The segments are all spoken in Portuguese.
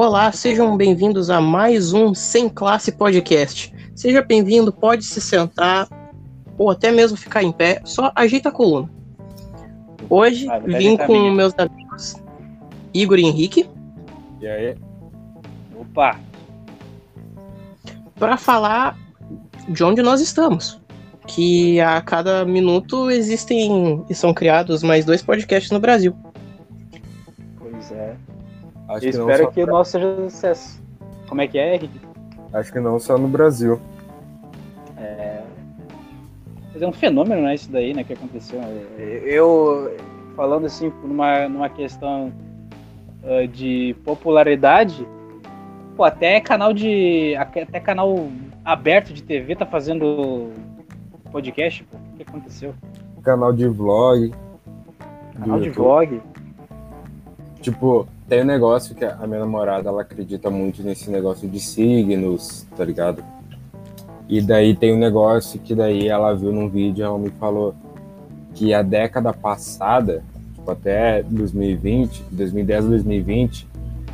Olá, sejam bem-vindos a mais um Sem Classe Podcast. Seja bem-vindo, pode se sentar ou até mesmo ficar em pé, só ajeita a coluna. Hoje ah, vim com meus amigos Igor e Henrique. E aí? Opa! Para falar de onde nós estamos. Que a cada minuto existem e são criados mais dois podcasts no Brasil. Acho Eu que espero que o nosso seja sucesso. Como é que é, Henrique? Acho que não só no Brasil. É. Mas é um fenômeno, né, isso daí, né, que aconteceu. Eu, falando assim, numa, numa questão uh, de popularidade, pô, até canal de. Até canal aberto de TV tá fazendo podcast, pô. O que aconteceu? Canal de vlog. Canal de vlog. Tipo, tem um negócio que a minha namorada, ela acredita muito nesse negócio de signos, tá ligado? E daí tem um negócio que daí ela viu num vídeo, ela me falou que a década passada, tipo, até 2020, 2010 a 2020,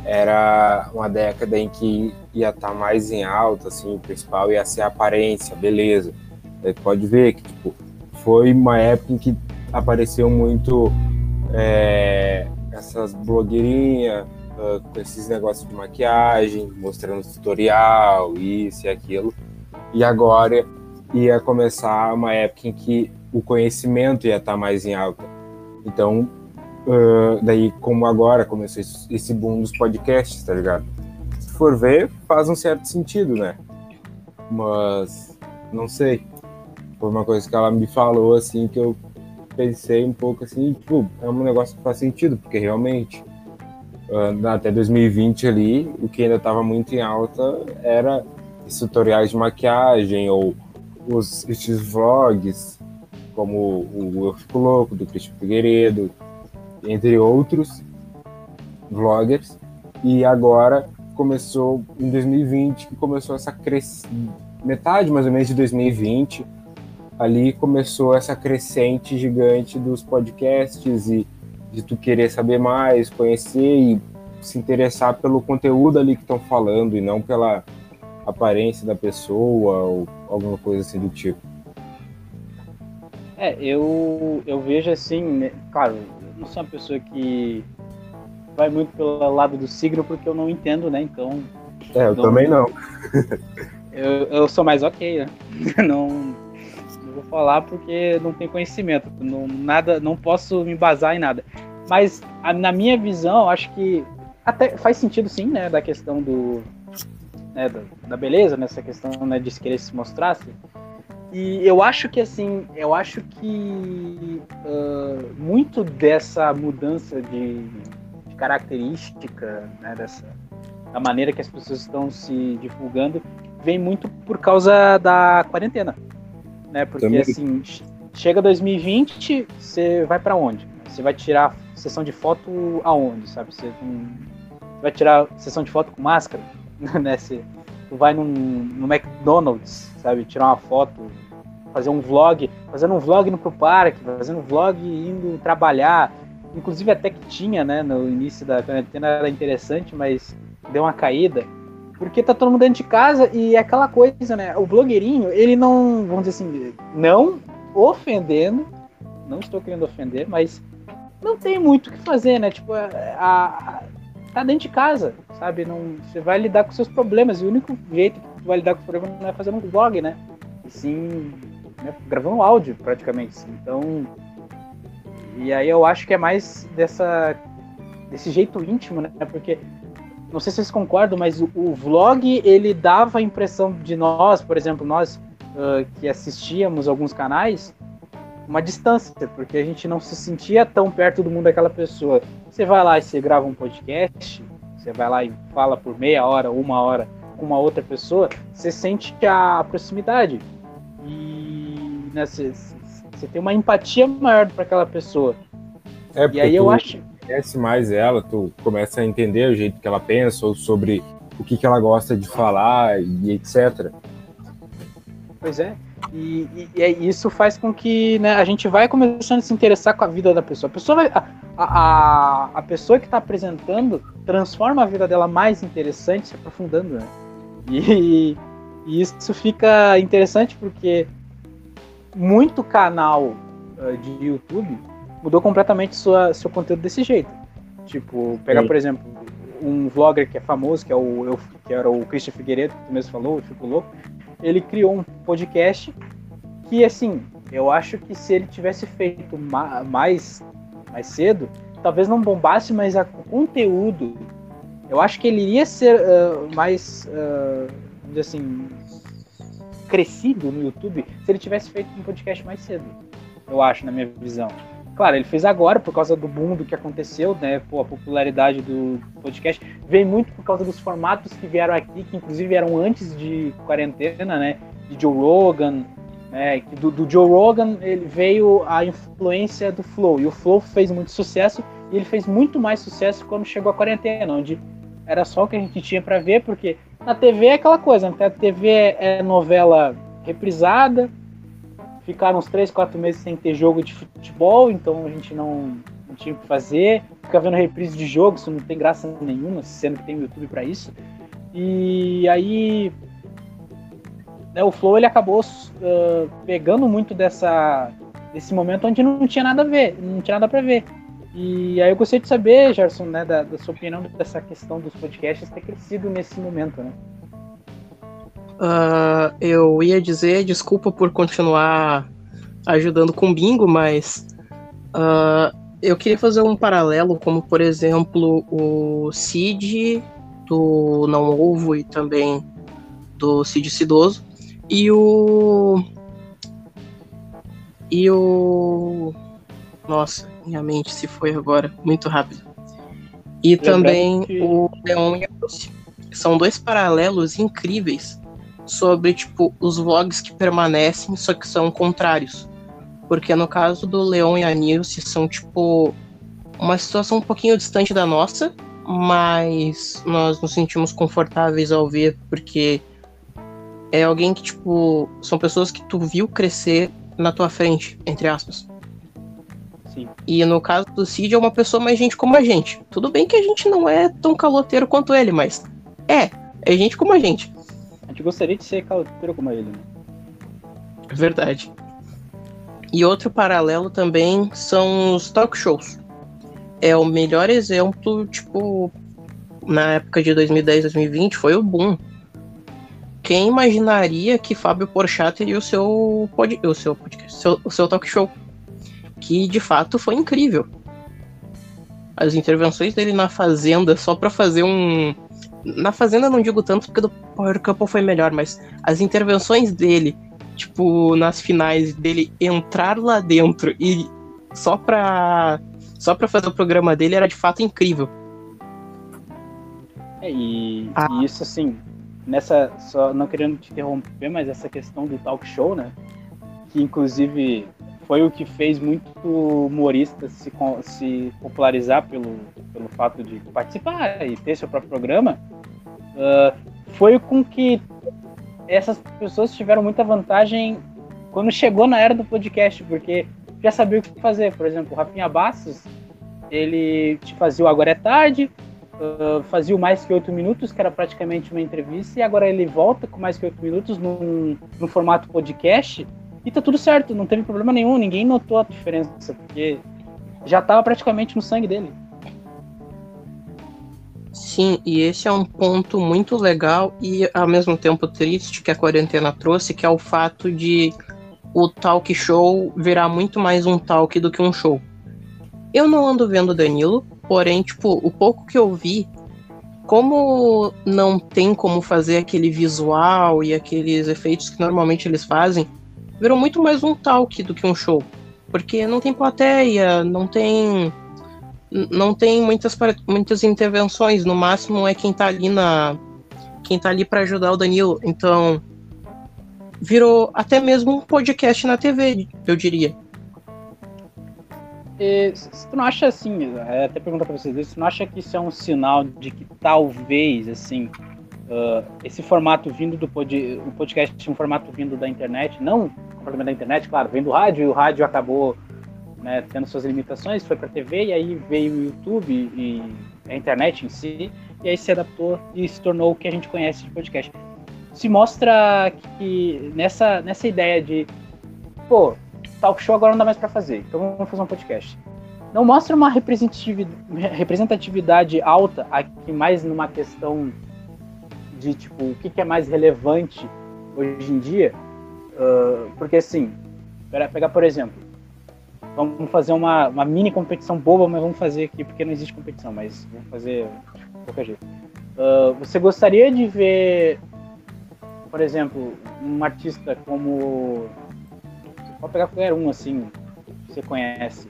era uma década em que ia estar tá mais em alta, assim, o principal ia ser a aparência, beleza. Daí pode ver que, tipo, foi uma época em que apareceu muito é, essas blogueirinhas uh, com esses negócios de maquiagem, mostrando tutorial, isso e aquilo. E agora ia começar uma época em que o conhecimento ia estar mais em alta. Então, uh, daí, como agora começou esse boom dos podcasts, tá ligado? Se for ver, faz um certo sentido, né? Mas, não sei. Foi uma coisa que ela me falou, assim, que eu pensei um pouco assim, tipo, é um negócio que faz sentido, porque realmente uh, até 2020 ali, o que ainda estava muito em alta era esses tutoriais de maquiagem ou os esses vlogs, como o Eu Fico Louco, do Cristian Figueiredo, entre outros vloggers. E agora começou em 2020, que começou essa crescente, metade mais ou menos de 2020, ali começou essa crescente gigante dos podcasts e de tu querer saber mais, conhecer e se interessar pelo conteúdo ali que estão falando e não pela aparência da pessoa ou alguma coisa assim do tipo. É, eu, eu vejo assim, né, claro, eu não sou uma pessoa que vai muito pelo lado do signo porque eu não entendo, né? Então. É, eu não, também não. eu, eu sou mais ok, né? Não, vou falar porque não tenho conhecimento, não, nada, não posso me embasar em nada. Mas a, na minha visão, acho que até faz sentido sim, né, da questão do né, da, da, beleza, nessa questão né, de querer se mostrar. Assim. E eu acho que assim, eu acho que uh, muito dessa mudança de, de característica, né, dessa da maneira que as pessoas estão se divulgando, vem muito por causa da quarentena né? Porque Também. assim, chega 2020, você vai para onde? Você vai tirar sessão de foto aonde, sabe? Você, vai tirar sessão de foto com máscara, né? Você, vai num, no McDonald's, sabe? Tirar uma foto, fazer um vlog, fazendo um vlog indo pro parque, fazendo um vlog indo trabalhar. Inclusive até que tinha, né, no início da quarentena era interessante, mas deu uma caída porque tá todo mundo dentro de casa e é aquela coisa, né? O blogueirinho, ele não, vamos dizer assim, não ofendendo, não estou querendo ofender, mas não tem muito o que fazer, né? Tipo, a, a, tá dentro de casa, sabe? Não, você vai lidar com seus problemas e o único jeito que tu vai lidar com os problemas não é fazendo um vlog, né? E sim, né? gravando áudio, praticamente. Então, e aí eu acho que é mais dessa desse jeito íntimo, né? Porque não sei se vocês concordam, mas o, o vlog ele dava a impressão de nós, por exemplo, nós uh, que assistíamos alguns canais, uma distância, porque a gente não se sentia tão perto do mundo daquela pessoa. Você vai lá e você grava um podcast, você vai lá e fala por meia hora, uma hora com uma outra pessoa, você sente a proximidade. E né, você, você tem uma empatia maior para aquela pessoa. É, e aí eu acho conhece mais ela, tu começa a entender o jeito que ela pensa, ou sobre o que, que ela gosta de falar e etc. Pois é. E, e, e, isso faz com que né, a gente vai começando a se interessar com a vida da pessoa. A pessoa, vai, a, a, a pessoa que está apresentando transforma a vida dela mais interessante, se aprofundando. Né? E, e isso fica interessante porque muito canal uh, de YouTube mudou completamente sua, seu conteúdo desse jeito. Tipo, pegar, Sim. por exemplo, um vlogger que é famoso, que, é o, eu, que era o Christian Figueiredo, que tu mesmo falou, ficou louco ele criou um podcast que, assim, eu acho que se ele tivesse feito ma mais, mais cedo, talvez não bombasse, mas o conteúdo, eu acho que ele iria ser uh, mais, uh, assim, crescido no YouTube se ele tivesse feito um podcast mais cedo. Eu acho, na minha visão. Claro, ele fez agora por causa do boom do que aconteceu, né? Pô, a popularidade do podcast veio muito por causa dos formatos que vieram aqui, que inclusive eram antes de quarentena, né? De Joe Rogan, né? Do, do Joe Rogan ele veio a influência do Flow e o Flow fez muito sucesso e ele fez muito mais sucesso quando chegou a quarentena, onde era só o que a gente tinha para ver, porque na TV é aquela coisa, né? a TV é novela reprisada, ficaram uns 3, 4 meses sem ter jogo de futebol, então a gente não, não tinha o que fazer. Fica vendo reprise de jogo, isso não tem graça nenhuma, sendo que tem o YouTube para isso. E aí né, o Flow ele acabou uh, pegando muito dessa desse momento onde não tinha nada a ver, não tinha nada para ver. E aí eu gostaria de saber, Gerson, né, da, da, sua opinião dessa questão dos podcasts ter crescido nesse momento, né? Uh, eu ia dizer, desculpa por continuar ajudando com bingo, mas uh, eu queria fazer um paralelo, como por exemplo o Cid do Não Ovo e também do Cid Cidoso e o e o nossa, minha mente se foi agora muito rápido. E Lembrando também que... o Leon e a Lucy. São dois paralelos incríveis sobre, tipo, os vlogs que permanecem, só que são contrários. Porque no caso do Leon e a Nilce são, tipo, uma situação um pouquinho distante da nossa, mas nós nos sentimos confortáveis ao ver, porque é alguém que, tipo, são pessoas que tu viu crescer na tua frente, entre aspas. Sim. E no caso do Cid é uma pessoa mais gente como a gente. Tudo bem que a gente não é tão caloteiro quanto ele, mas é, é gente como a gente. A gente gostaria de ser caloteiro como ele. Né? Verdade. E outro paralelo também são os talk shows. É o melhor exemplo, tipo, na época de 2010, 2020, foi o boom. Quem imaginaria que Fábio Porchat teria o seu, pod, o seu podcast, seu, o seu talk show? Que de fato foi incrível. As intervenções dele na Fazenda só para fazer um, na Fazenda não digo tanto porque do Power Couple foi melhor, mas as intervenções dele, tipo, nas finais dele entrar lá dentro e só pra, só pra fazer o programa dele era de fato incrível. É, e, ah. e isso assim, nessa, só não querendo te interromper, mas essa questão do talk show, né? Que inclusive foi o que fez muito humorista se, se popularizar pelo, pelo fato de participar e ter seu próprio programa uh, foi com que essas pessoas tiveram muita vantagem quando chegou na era do podcast, porque já sabia o que fazer. Por exemplo, o Rafinha Bastos, ele te fazia o Agora é Tarde, uh, fazia o Mais Que Oito Minutos, que era praticamente uma entrevista, e agora ele volta com Mais Que Oito Minutos num formato podcast, e tá tudo certo, não teve problema nenhum, ninguém notou a diferença, porque já estava praticamente no sangue dele. Sim, e esse é um ponto muito legal e ao mesmo tempo triste que a quarentena trouxe, que é o fato de o talk show virar muito mais um talk do que um show. Eu não ando vendo Danilo, porém, tipo, o pouco que eu vi, como não tem como fazer aquele visual e aqueles efeitos que normalmente eles fazem, virou muito mais um talk do que um show. Porque não tem plateia, não tem não tem muitas, muitas intervenções, no máximo é quem tá ali na. quem tá ali para ajudar o Danilo. Então, virou até mesmo um podcast na TV, eu diria. E, você não acha assim, é, até perguntar para vocês, você não acha que isso é um sinal de que talvez, assim, uh, esse formato vindo do pod, o podcast, um formato vindo da internet, não completamente da internet, claro, vem do rádio e o rádio acabou né, tendo suas limitações, foi para TV e aí veio o YouTube e a internet em si e aí se adaptou e se tornou o que a gente conhece de podcast. Se mostra que nessa nessa ideia de pô, talk show agora não dá mais para fazer, então vamos fazer um podcast não mostra uma representatividade alta aqui mais numa questão de tipo o que, que é mais relevante hoje em dia uh, porque assim pegar por exemplo vamos fazer uma, uma mini competição boba mas vamos fazer aqui porque não existe competição mas vamos fazer de qualquer jeito. Uh, você gostaria de ver por exemplo um artista como pode pegar qualquer um assim que você conhece.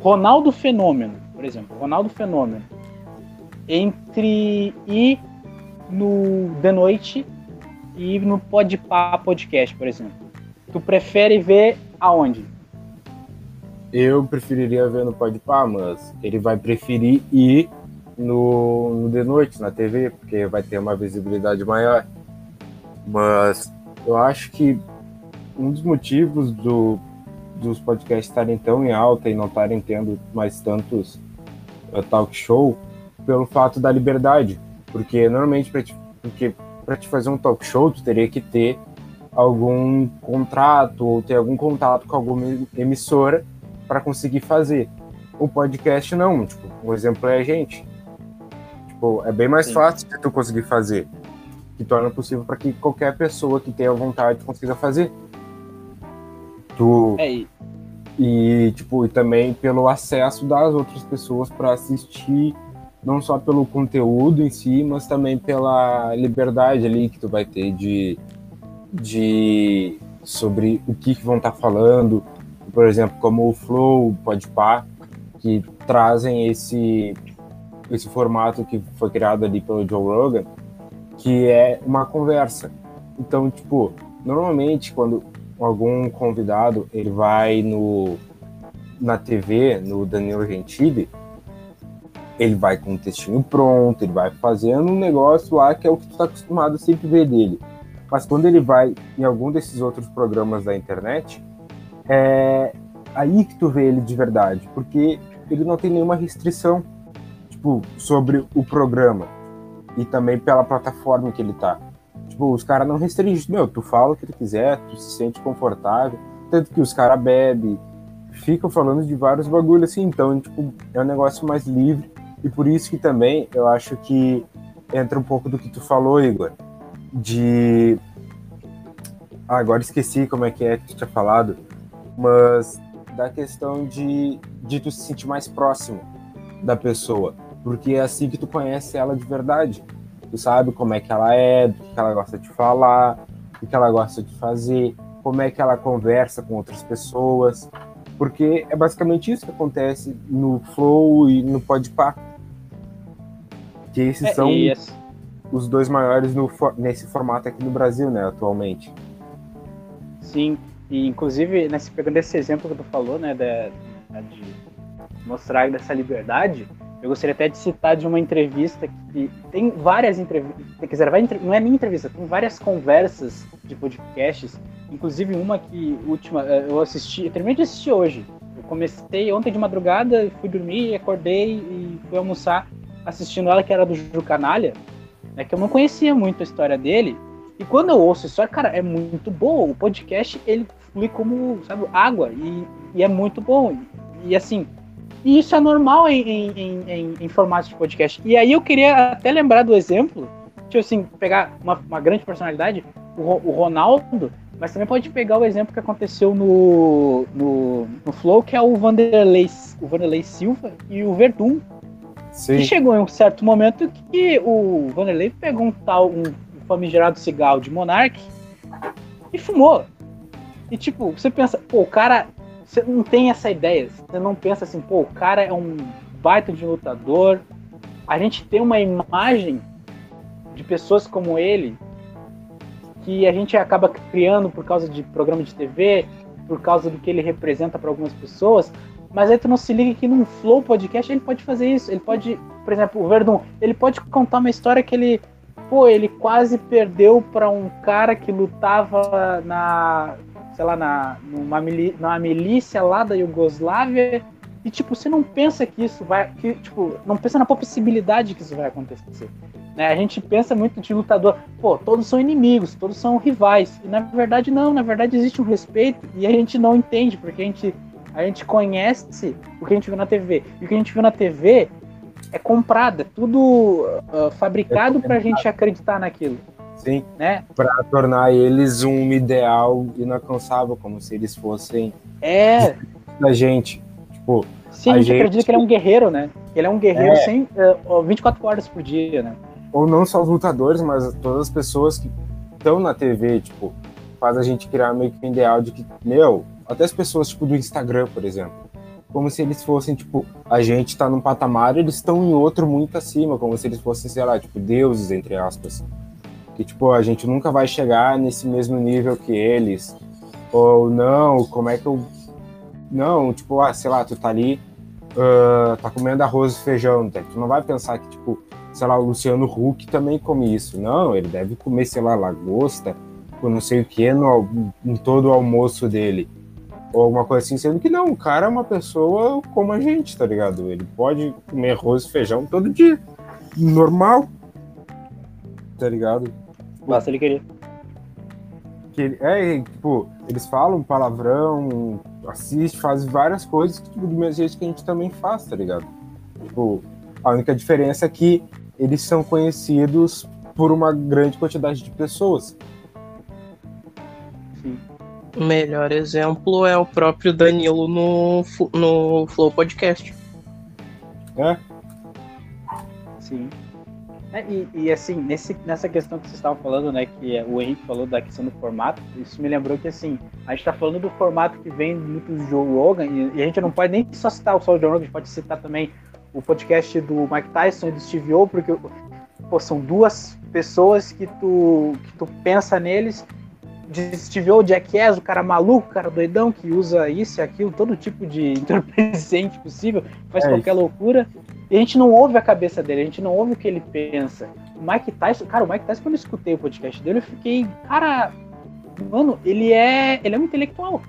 Ronaldo Fenômeno, por exemplo, Ronaldo Fenômeno, entre ir no The Noite e no Podpah Podcast, por exemplo. Tu prefere ver aonde? Eu preferiria ver no Podpah, mas ele vai preferir ir no, no The Noite, na TV, porque vai ter uma visibilidade maior. Mas eu acho que um dos motivos do dos podcasts estarem tão em alta e não estarem tendo mais tantos uh, talk show pelo fato da liberdade. Porque normalmente para te, porque para te fazer um talk show tu teria que ter algum contrato ou ter algum contato com alguma emissora para conseguir fazer. O podcast não, tipo, um exemplo é a gente. Tipo, é bem mais Sim. fácil de tu conseguir fazer, que torna possível para que qualquer pessoa que tenha vontade consiga fazer. Tu... É, e, tipo, e também pelo acesso das outras pessoas para assistir, não só pelo conteúdo em si, mas também pela liberdade ali que tu vai ter de, de sobre o que, que vão estar tá falando, por exemplo, como o Flow, o Podpah, que trazem esse esse formato que foi criado ali pelo Joe Rogan, que é uma conversa. Então, tipo, normalmente quando algum convidado ele vai no na TV, no Danilo Gentili, ele vai com um textinho pronto, ele vai fazendo um negócio lá que é o que tu tá acostumado a sempre ver dele. Mas quando ele vai em algum desses outros programas da internet, é aí que tu vê ele de verdade, porque ele não tem nenhuma restrição, tipo, sobre o programa e também pela plataforma que ele tá. Tipo, os caras não restringem. Meu, tu fala o que tu quiser, tu se sente confortável. Tanto que os caras bebem, ficam falando de vários bagulhos assim. Então, tipo, é um negócio mais livre. E por isso que também eu acho que entra um pouco do que tu falou, Igor. De. Ah, agora esqueci como é que é que tu tinha falado. Mas da questão de, de tu se sentir mais próximo da pessoa. Porque é assim que tu conhece ela de verdade Tu sabe como é que ela é, do que ela gosta de falar, o que ela gosta de fazer, como é que ela conversa com outras pessoas. Porque é basicamente isso que acontece no Flow e no Podpah. Que esses é, são os dois maiores no, nesse formato aqui no Brasil, né, atualmente. Sim, e inclusive, nesse, pegando esse exemplo que tu falou, né, de, de mostrar dessa liberdade, eu gostaria até de citar de uma entrevista que tem várias entrevistas, quiser, vai, não é minha entrevista, tem várias conversas de podcasts, inclusive uma que última eh, eu assisti, eu terminei de assistir hoje. Eu comecei ontem de madrugada, fui dormir, acordei e fui almoçar assistindo ela que era do Ju Canalha, né, que eu não conhecia muito a história dele. E quando eu ouço história, cara, é muito bom. O podcast ele flui como, sabe, água e, e é muito bom. E, e assim, e isso é normal em, em, em, em formatos de podcast. E aí eu queria até lembrar do exemplo, tipo assim, pegar uma, uma grande personalidade, o, o Ronaldo, mas também pode pegar o exemplo que aconteceu no, no, no Flow, que é o Vanderlei, o Vanderlei Silva e o Verdun. Sim. Que chegou em um certo momento que o Vanderlei pegou um tal, um famigerado cigarro de Monarch e fumou. E tipo, você pensa, pô, o cara você não tem essa ideia. Você não pensa assim, pô, o cara é um baita de lutador. A gente tem uma imagem de pessoas como ele que a gente acaba criando por causa de programa de TV, por causa do que ele representa para algumas pessoas. Mas aí tu não se liga que num Flow Podcast ele pode fazer isso. Ele pode, por exemplo, o Verdun, ele pode contar uma história que ele pô, ele quase perdeu para um cara que lutava na, sei lá, na, numa, numa milícia lá da Iugoslávia. E, tipo, você não pensa que isso vai. Que, tipo, não pensa na possibilidade que isso vai acontecer. Né? A gente pensa muito de lutador, pô, todos são inimigos, todos são rivais. E na verdade, não, na verdade existe um respeito e a gente não entende, porque a gente, a gente conhece o que a gente viu na TV. E o que a gente viu na TV é comprado, é tudo uh, fabricado é para a gente acreditar naquilo. Sim, né? para tornar eles um ideal inalcançável, como se eles fossem é da gente. Tipo, Sim, a, gente, gente acredita que ele é um guerreiro, né? Ele é um guerreiro é. sem, uh, 24 horas por dia, né? Ou não só os lutadores, mas todas as pessoas que estão na TV, tipo, faz a gente criar meio que um ideal de que, meu, até as pessoas, tipo, do Instagram, por exemplo, como se eles fossem, tipo, a gente tá num patamar eles estão em outro muito acima, como se eles fossem, sei lá, tipo, deuses, entre aspas. Que tipo a gente nunca vai chegar nesse mesmo nível que eles. Ou não como é que eu não tipo ah sei lá tu tá ali uh, tá comendo arroz e feijão tá? tu não vai pensar que tipo sei lá o Luciano Huck também come isso. Não ele deve comer sei lá lagosta ou não sei o que no em todo o almoço dele ou alguma coisa assim, sendo que não, o cara é uma pessoa como a gente, tá ligado? Ele pode comer arroz e feijão todo dia, normal, tá ligado? Basta ele querer. Que, é, tipo, eles falam palavrão, assiste, faz várias coisas que, tipo, do mesmo jeito que a gente também faz, tá ligado? Tipo, a única diferença é que eles são conhecidos por uma grande quantidade de pessoas. O melhor exemplo é o próprio Danilo no, no Flow Podcast. É? Sim. É, e, e, assim, nesse, nessa questão que vocês estavam falando, né, que o Henrique falou da questão do formato, isso me lembrou que, assim, a gente está falando do formato que vem muito do Joe Rogan, e, e, a gente não pode nem só citar o só o Joe Rogan, a gente pode citar também o podcast do Mike Tyson e do Steve O, porque pô, são duas pessoas que tu, que tu pensa neles, de Steve O, Jackass, o cara maluco, o cara doidão, que usa isso e aquilo, todo tipo de entorpecente possível, faz é qualquer isso. loucura, e a gente não ouve a cabeça dele, a gente não ouve o que ele pensa. O Mike Tyson, cara, o Mike Tyson, quando eu escutei o podcast dele, eu fiquei, cara, mano, ele é, ele é um intelectual.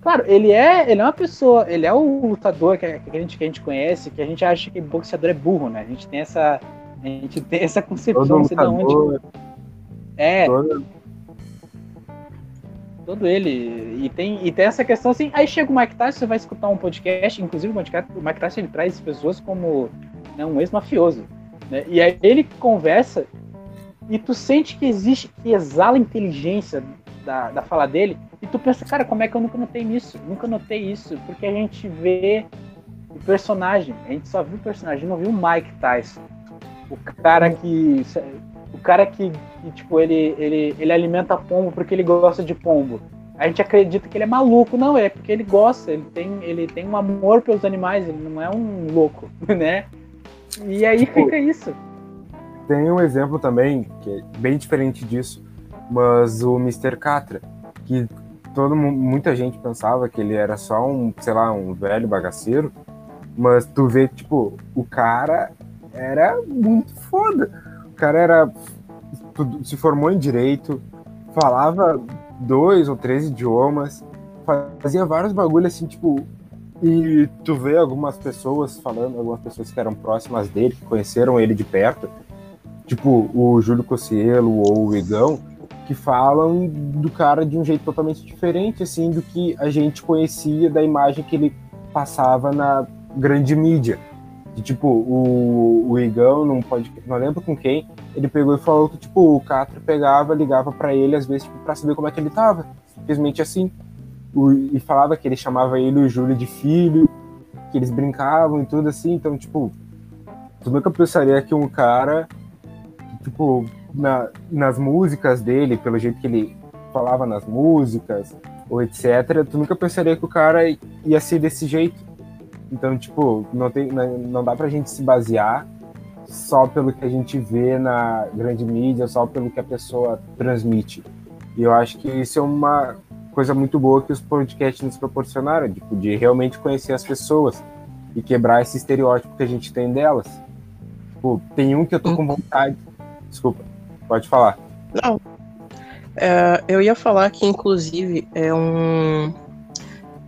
Claro, ele é, ele é uma pessoa, ele é o lutador que, a, gente, que a gente conhece, que a gente acha que boxeador é burro, né? A gente tem essa, a gente tem essa concepção, não sei de onde. É. Todo todo ele. E tem, e tem essa questão assim. Aí chega o Mike Tyson, você vai escutar um podcast, inclusive o Mike Tyson ele traz pessoas como né, um ex-mafioso. Né? E aí ele conversa e tu sente que existe, que exala inteligência da, da fala dele. E tu pensa, cara, como é que eu nunca notei nisso? Nunca notei isso, porque a gente vê o personagem, a gente só viu o personagem, não viu o Mike Tyson. O cara que o cara que, que, tipo, ele, ele, ele alimenta pombo porque ele gosta de pombo. A gente acredita que ele é maluco, não, é porque ele gosta, ele tem, ele tem um amor pelos animais, ele não é um louco, né? E aí tipo, fica isso. Tem um exemplo também, que é bem diferente disso, mas o Mr. Catra, que todo muita gente pensava que ele era só um, sei lá, um velho bagaceiro, mas tu vê, tipo, o cara era muito foda cara era se formou em direito, falava dois ou três idiomas, fazia vários bagulhos assim, tipo. E tu vê algumas pessoas falando, algumas pessoas que eram próximas dele, que conheceram ele de perto, tipo o Júlio Cossielo ou o Igão, que falam do cara de um jeito totalmente diferente, assim, do que a gente conhecia da imagem que ele passava na grande mídia. Tipo, o, o Igão, não pode. Não lembro com quem, ele pegou e falou que, tipo, o Catra pegava, ligava para ele, às vezes, tipo, pra saber como é que ele tava. Simplesmente assim. O, e falava que ele chamava ele o Júlio de filho, que eles brincavam e tudo assim. Então, tipo, tu nunca pensaria que um cara, tipo, na, nas músicas dele, pelo jeito que ele falava nas músicas, ou etc., tu nunca pensaria que o cara ia ser desse jeito. Então, tipo, não, tem, não dá pra gente se basear só pelo que a gente vê na grande mídia, só pelo que a pessoa transmite. E eu acho que isso é uma coisa muito boa que os podcasts nos proporcionaram, tipo, de realmente conhecer as pessoas e quebrar esse estereótipo que a gente tem delas. Tipo, tem um que eu tô com vontade. Desculpa. Pode falar. Não. É, eu ia falar que, inclusive, é um.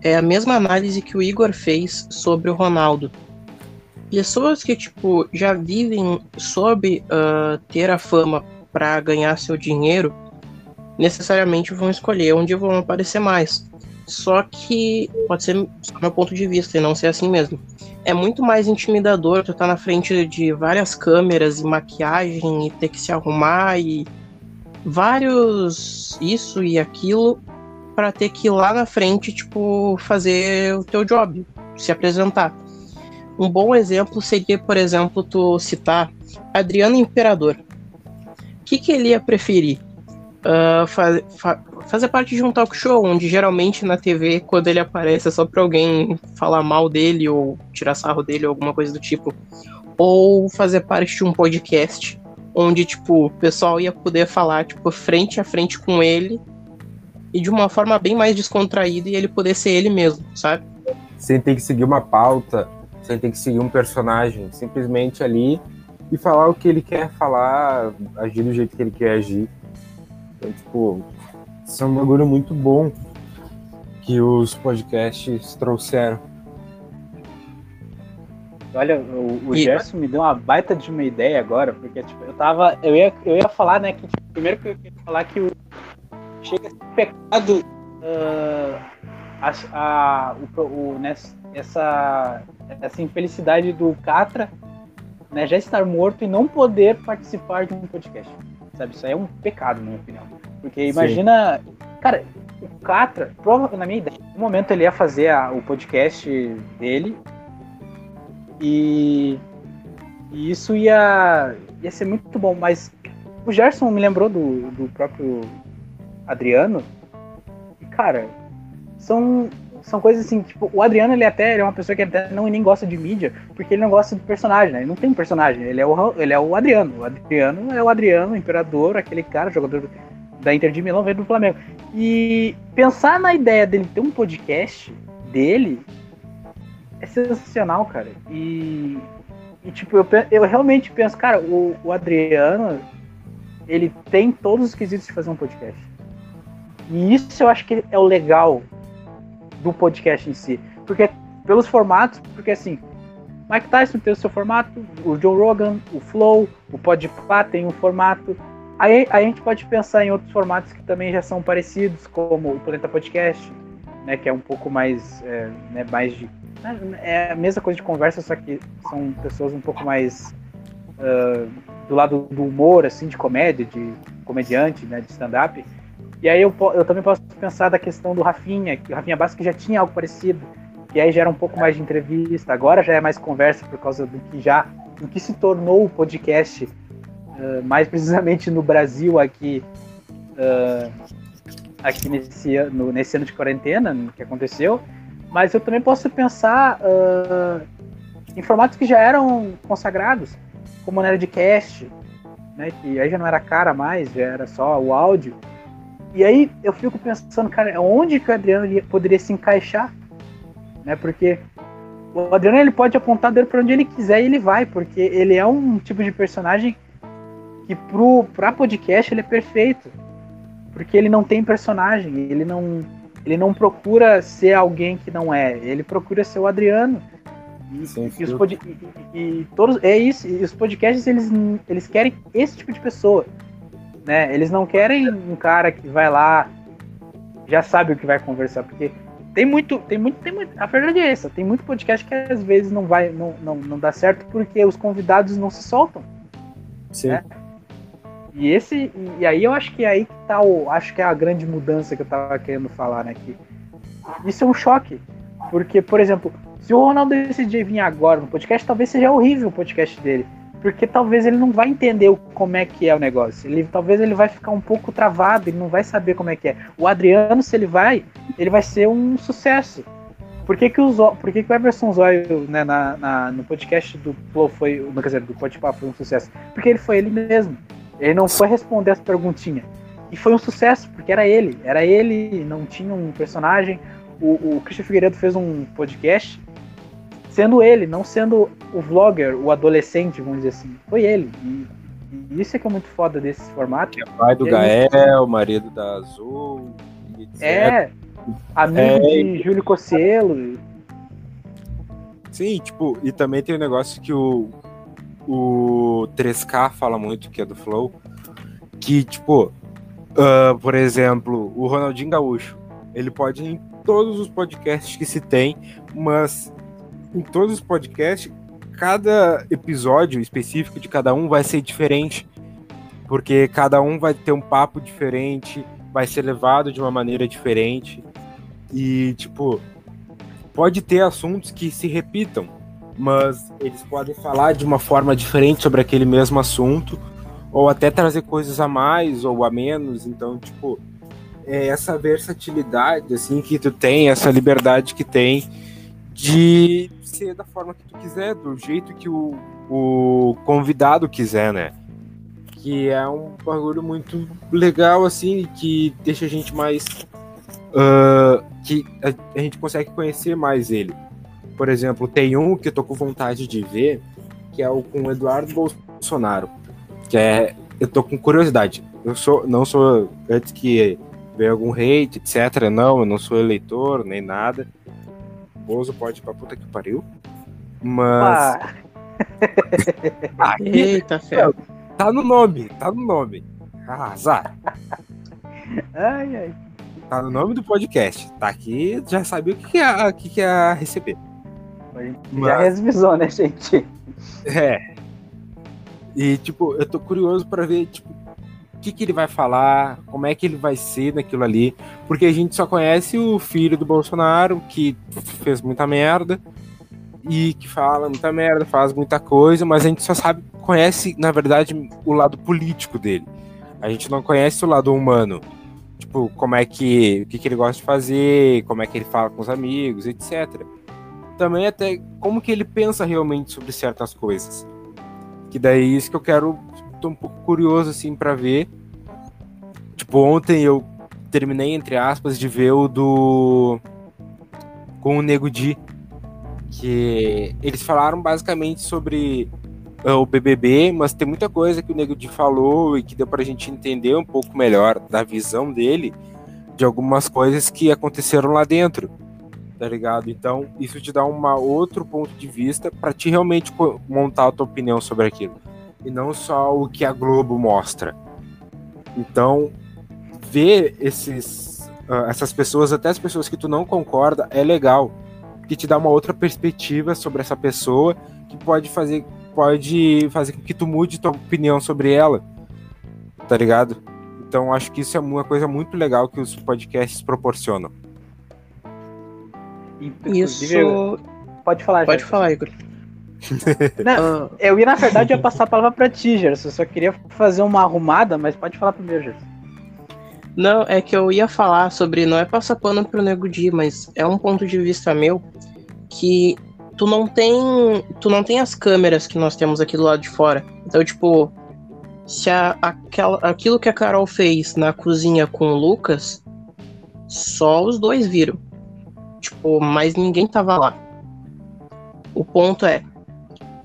É a mesma análise que o Igor fez sobre o Ronaldo. Pessoas que, tipo, já vivem sob uh, ter a fama para ganhar seu dinheiro, necessariamente vão escolher onde vão aparecer mais. Só que pode ser só meu ponto de vista e não ser assim mesmo. É muito mais intimidador tu estar tá na frente de várias câmeras e maquiagem e ter que se arrumar e vários isso e aquilo para ter que ir lá na frente, tipo, fazer o teu job, se apresentar. Um bom exemplo seria, por exemplo, tu citar Adriano Imperador. O que, que ele ia preferir? Uh, fa fa fazer parte de um talk show, onde geralmente na TV, quando ele aparece, é só pra alguém falar mal dele ou tirar sarro dele ou alguma coisa do tipo. Ou fazer parte de um podcast, onde, tipo, o pessoal ia poder falar, tipo, frente a frente com ele e de uma forma bem mais descontraída e ele poder ser ele mesmo, sabe? Sem ter que seguir uma pauta, sem ter que seguir um personagem, simplesmente ali e falar o que ele quer falar, agir do jeito que ele quer agir. Então, tipo, isso é um bagulho muito bom que os podcasts trouxeram. Olha, o, o Gerson me deu uma baita de uma ideia agora, porque tipo, eu tava. Eu ia, eu ia falar, né, que tipo, primeiro que eu ia falar que o, chega a ser pecado uh, a, a, o, o, né, essa, essa infelicidade do Catra né, já estar morto e não poder participar de um podcast. Sabe? Isso aí é um pecado, na minha opinião. Porque imagina. Sim. Cara, o Catra, na minha ideia, no momento ele ia fazer a, o podcast dele e, e, isso ia, ia ser muito bom, mas o Gerson me lembrou do, do próprio Adriano. E, cara, são, são coisas assim, tipo, o Adriano ele até ele é uma pessoa que até não nem gosta de mídia, porque ele não gosta do personagem, né? Ele não tem um personagem, ele é o, ele é o Adriano. O Adriano é o Adriano, o imperador, aquele cara, jogador da Inter de Milão, veio do Flamengo. E pensar na ideia dele ter um podcast dele é sensacional, cara. E, e tipo, eu, eu realmente penso, cara, o, o Adriano, ele tem todos os quesitos de fazer um podcast. E isso eu acho que é o legal do podcast em si. Porque pelos formatos, porque assim, Mike Tyson tem o seu formato, o Joe Rogan, o Flow, o Podpah tem um formato, Aí, aí, a gente pode pensar em outros formatos que também já são parecidos, como o Planeta Podcast, né, que é um pouco mais, é, né, mais de, é a mesma coisa de conversa, só que são pessoas um pouco mais uh, do lado do humor, assim, de comédia, de comediante, né, de stand-up. E aí eu, eu também posso pensar da questão do Rafinha, que o Rafinha Basco já tinha algo parecido, e aí gera um pouco mais de entrevista, agora já é mais conversa por causa do que já, do que se tornou o podcast uh, mais precisamente no Brasil aqui, uh, aqui nesse ano, nesse ano de quarentena que aconteceu, mas eu também posso pensar uh, em formatos que já eram consagrados, como o Nerdcast, né, que aí já não era cara mais, já era só o áudio. E aí eu fico pensando, cara, onde que o Adriano poderia se encaixar? Né, porque o Adriano ele pode apontar dele para onde ele quiser e ele vai, porque ele é um tipo de personagem que pro, pra podcast ele é perfeito. Porque ele não tem personagem, ele não, ele não procura ser alguém que não é, ele procura ser o Adriano. E, e, os pod, e, e, todos é isso, e os podcasts eles, eles querem esse tipo de pessoa, né? Eles não querem um cara que vai lá já sabe o que vai conversar, porque tem muito, tem muito, tem muito, a verdade é essa, tem muito podcast que às vezes não vai, não, não, não dá certo porque os convidados não se soltam. Sim. Né? E esse e aí eu acho que é aí que tá o, acho que é a grande mudança que eu tava querendo falar, né, que isso é um choque, porque por exemplo, se o Ronaldo decidir vir agora no podcast, talvez seja horrível o podcast dele, porque talvez ele não vai entender como é que é o negócio. Ele talvez ele vai ficar um pouco travado, ele não vai saber como é que é. O Adriano, se ele vai, ele vai ser um sucesso. Por que, que, o, por que, que o Everson Zóio, né, na, na, no podcast do Flow foi, quer dizer, do Podpah foi um sucesso? Porque ele foi ele mesmo. Ele não foi responder as perguntinhas. E foi um sucesso, porque era ele. Era ele, não tinha um personagem. O, o Christian Figueiredo fez um podcast sendo ele, não sendo o vlogger, o adolescente, vamos dizer assim. Foi ele. E E isso é que é muito foda desse formato. Que é pai do Gael, marido da Azul. Etc. É, amigo é... de Júlio Cossielo. Sim, tipo, e também tem um negócio que o, o 3K fala muito, que é do Flow, que, tipo, uh, por exemplo, o Ronaldinho Gaúcho, ele pode ir em todos os podcasts que se tem, mas em todos os podcasts, cada episódio específico de cada um vai ser diferente, porque cada um vai ter um papo diferente, vai ser levado de uma maneira diferente, e, tipo, pode ter assuntos que se repitam, mas eles podem falar de uma forma diferente sobre aquele mesmo assunto, ou até trazer coisas a mais ou a menos. Então, tipo, é essa versatilidade assim que tu tem, essa liberdade que tem de ser da forma que tu quiser, do jeito que o, o convidado quiser, né? Que é um bagulho muito legal, assim, que deixa a gente mais. Uh, que a, a gente consegue conhecer mais ele. Por exemplo, tem um que eu tô com vontade de ver, que é o com o Eduardo Bolsonaro. Que é. Eu tô com curiosidade. Eu sou, não sou. Antes que venha algum hate, etc. Não, eu não sou eleitor, nem nada. Bozo pode ir pra puta que pariu. Mas. Ah. Eita, fé. Tá no nome, tá no nome. Ah, azar. Ai, ai. Tá no nome do podcast. Tá aqui, já sabia o que, que, ia, que, que ia receber. Mas... Já revisou, né, gente? É. E, tipo, eu tô curioso para ver, tipo, o que, que ele vai falar, como é que ele vai ser naquilo ali. Porque a gente só conhece o filho do Bolsonaro, que fez muita merda, e que fala muita merda, faz muita coisa, mas a gente só sabe, conhece, na verdade, o lado político dele. A gente não conhece o lado humano. Tipo, como é que. O que, que ele gosta de fazer, como é que ele fala com os amigos, etc também até como que ele pensa realmente sobre certas coisas. Que daí é isso que eu quero, tô um pouco curioso assim para ver. Tipo, ontem eu terminei entre aspas de ver o do com o Nego Di, que eles falaram basicamente sobre uh, o BBB, mas tem muita coisa que o Nego Di falou e que deu pra gente entender um pouco melhor da visão dele de algumas coisas que aconteceram lá dentro tá ligado? Então, isso te dá um outro ponto de vista para te realmente montar a tua opinião sobre aquilo. E não só o que a Globo mostra. Então, ver esses, uh, essas pessoas, até as pessoas que tu não concorda, é legal. Que te dá uma outra perspectiva sobre essa pessoa que pode fazer, pode fazer com que tu mude tua opinião sobre ela. Tá ligado? Então, acho que isso é uma coisa muito legal que os podcasts proporcionam. Isso. Pode falar, Pode falar, Igor. Não, ah. eu ia, na verdade, ia passar a palavra pra ti, Gerson. Eu só queria fazer uma arrumada, mas pode falar primeiro, Gerson. Não, é que eu ia falar sobre. Não é passar pano pro Nego Di, mas é um ponto de vista meu que tu não tem. Tu não tem as câmeras que nós temos aqui do lado de fora. Então, tipo, se a, aquela, aquilo que a Carol fez na cozinha com o Lucas, só os dois viram. Tipo, mas ninguém tava lá. O ponto é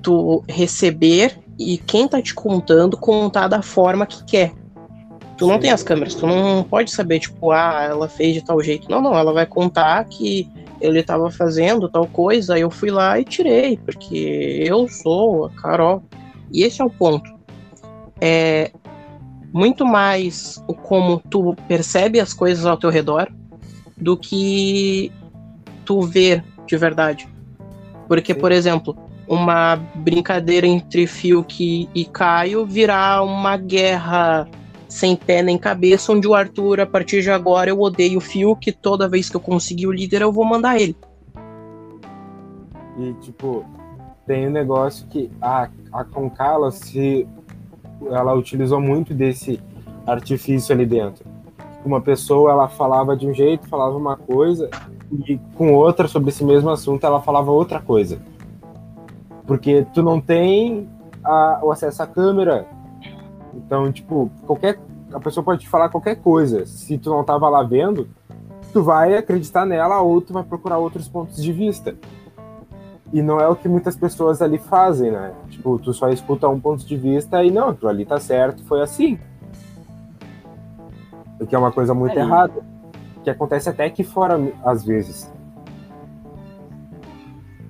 tu receber e quem tá te contando contar da forma que quer. Tu não tem as câmeras, tu não pode saber, tipo, ah, ela fez de tal jeito. Não, não, ela vai contar que ele tava fazendo tal coisa, eu fui lá e tirei, porque eu sou a Carol. E esse é o ponto. É muito mais o como tu percebe as coisas ao teu redor do que tu ver de verdade. Porque, Sim. por exemplo, uma brincadeira entre Fiuk e Caio virar uma guerra sem pé nem cabeça, onde o Arthur, a partir de agora, eu odeio o Fiuk, toda vez que eu conseguir o líder, eu vou mandar ele. E, tipo, tem um negócio que a, a Concala se ela utilizou muito desse artifício ali dentro. Uma pessoa, ela falava de um jeito, falava uma coisa, e com outra sobre esse mesmo assunto ela falava outra coisa. Porque tu não tem a, o acesso à câmera. Então, tipo, qualquer a pessoa pode te falar qualquer coisa. Se tu não tava lá vendo, tu vai acreditar nela ou tu vai procurar outros pontos de vista. e não é o que muitas pessoas ali fazem, né? Tipo, tu só escuta um ponto de vista e não, tu ali tá certo, foi assim. O que é uma coisa muito é. errada. Que acontece até aqui fora, às vezes.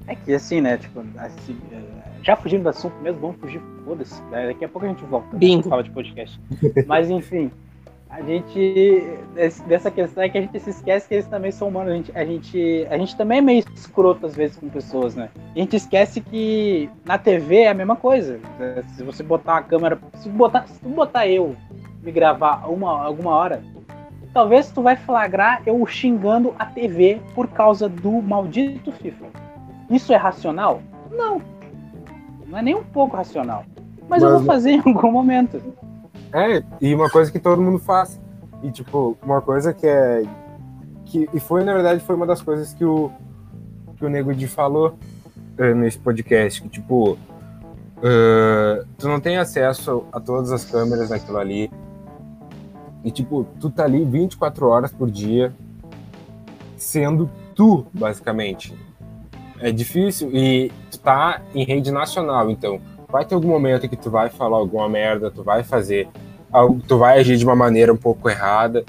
É que assim, né? Tipo, assim, é, já fugindo do assunto mesmo, vamos fugir, foda-se. Daqui a pouco a gente volta. Bingo. Fala de podcast. Mas enfim, a gente. Dessa questão é que a gente se esquece que eles também são humanos. A gente, a gente, a gente também é meio escroto às vezes com pessoas, né? a gente esquece que na TV é a mesma coisa. Se você botar uma câmera. Se botar, se botar eu me gravar uma, alguma hora, talvez tu vai flagrar eu xingando a TV por causa do maldito FIFA. Isso é racional? Não. Não é nem um pouco racional. Mas, Mas eu vou fazer em algum momento. É, e uma coisa que todo mundo faz. E, tipo, uma coisa que é. Que, e foi, na verdade, foi uma das coisas que o, que o Nego de falou uh, nesse podcast. Que, tipo, uh, tu não tem acesso a todas as câmeras daquilo ali. E, tipo, tu tá ali 24 horas por dia, sendo tu, basicamente. É difícil e tu tá em rede nacional, então vai ter algum momento que tu vai falar alguma merda, tu vai fazer, tu vai agir de uma maneira um pouco errada,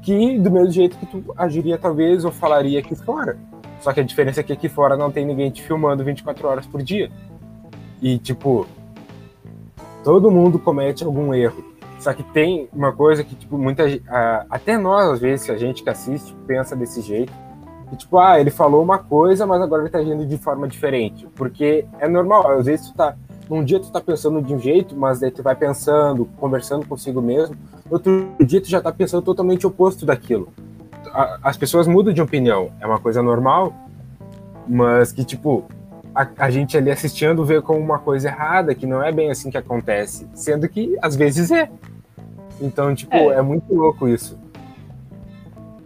que do mesmo jeito que tu agiria talvez ou falaria aqui fora. Só que a diferença é que aqui fora não tem ninguém te filmando 24 horas por dia. E tipo, todo mundo comete algum erro. Só que tem uma coisa que, tipo, muita até nós, às vezes, a gente que assiste, pensa desse jeito. E, tipo, ah, ele falou uma coisa, mas agora ele tá agindo de forma diferente. Porque é normal, às vezes tu tá. Num dia tu tá pensando de um jeito, mas daí tu vai pensando, conversando consigo mesmo. Outro dia tu já tá pensando totalmente oposto daquilo. As pessoas mudam de opinião, é uma coisa normal, mas que, tipo, a, a, gente ali assistindo vê como uma coisa errada, que não é bem assim que acontece, sendo que às vezes é. Então, tipo, é, é muito louco isso.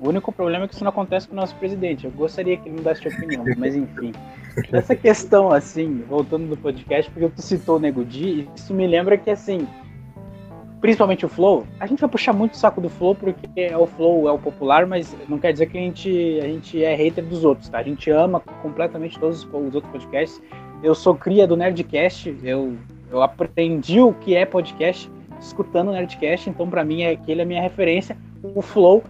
O único problema é que isso não acontece com o nosso presidente. Eu gostaria que ele mudasse de opinião, mas enfim. Essa questão, assim, voltando do podcast, porque tu citou o Nego Di, isso me lembra que, assim, principalmente o Flow, a gente vai puxar muito o saco do Flow porque é o Flow, é o popular, mas não quer dizer que a gente, a gente é hater dos outros, tá? A gente ama completamente todos os, os outros podcasts. Eu sou cria do Nerdcast, eu, eu aprendi o que é podcast escutando o Nerdcast, então para mim é aquele é a minha referência. O Flow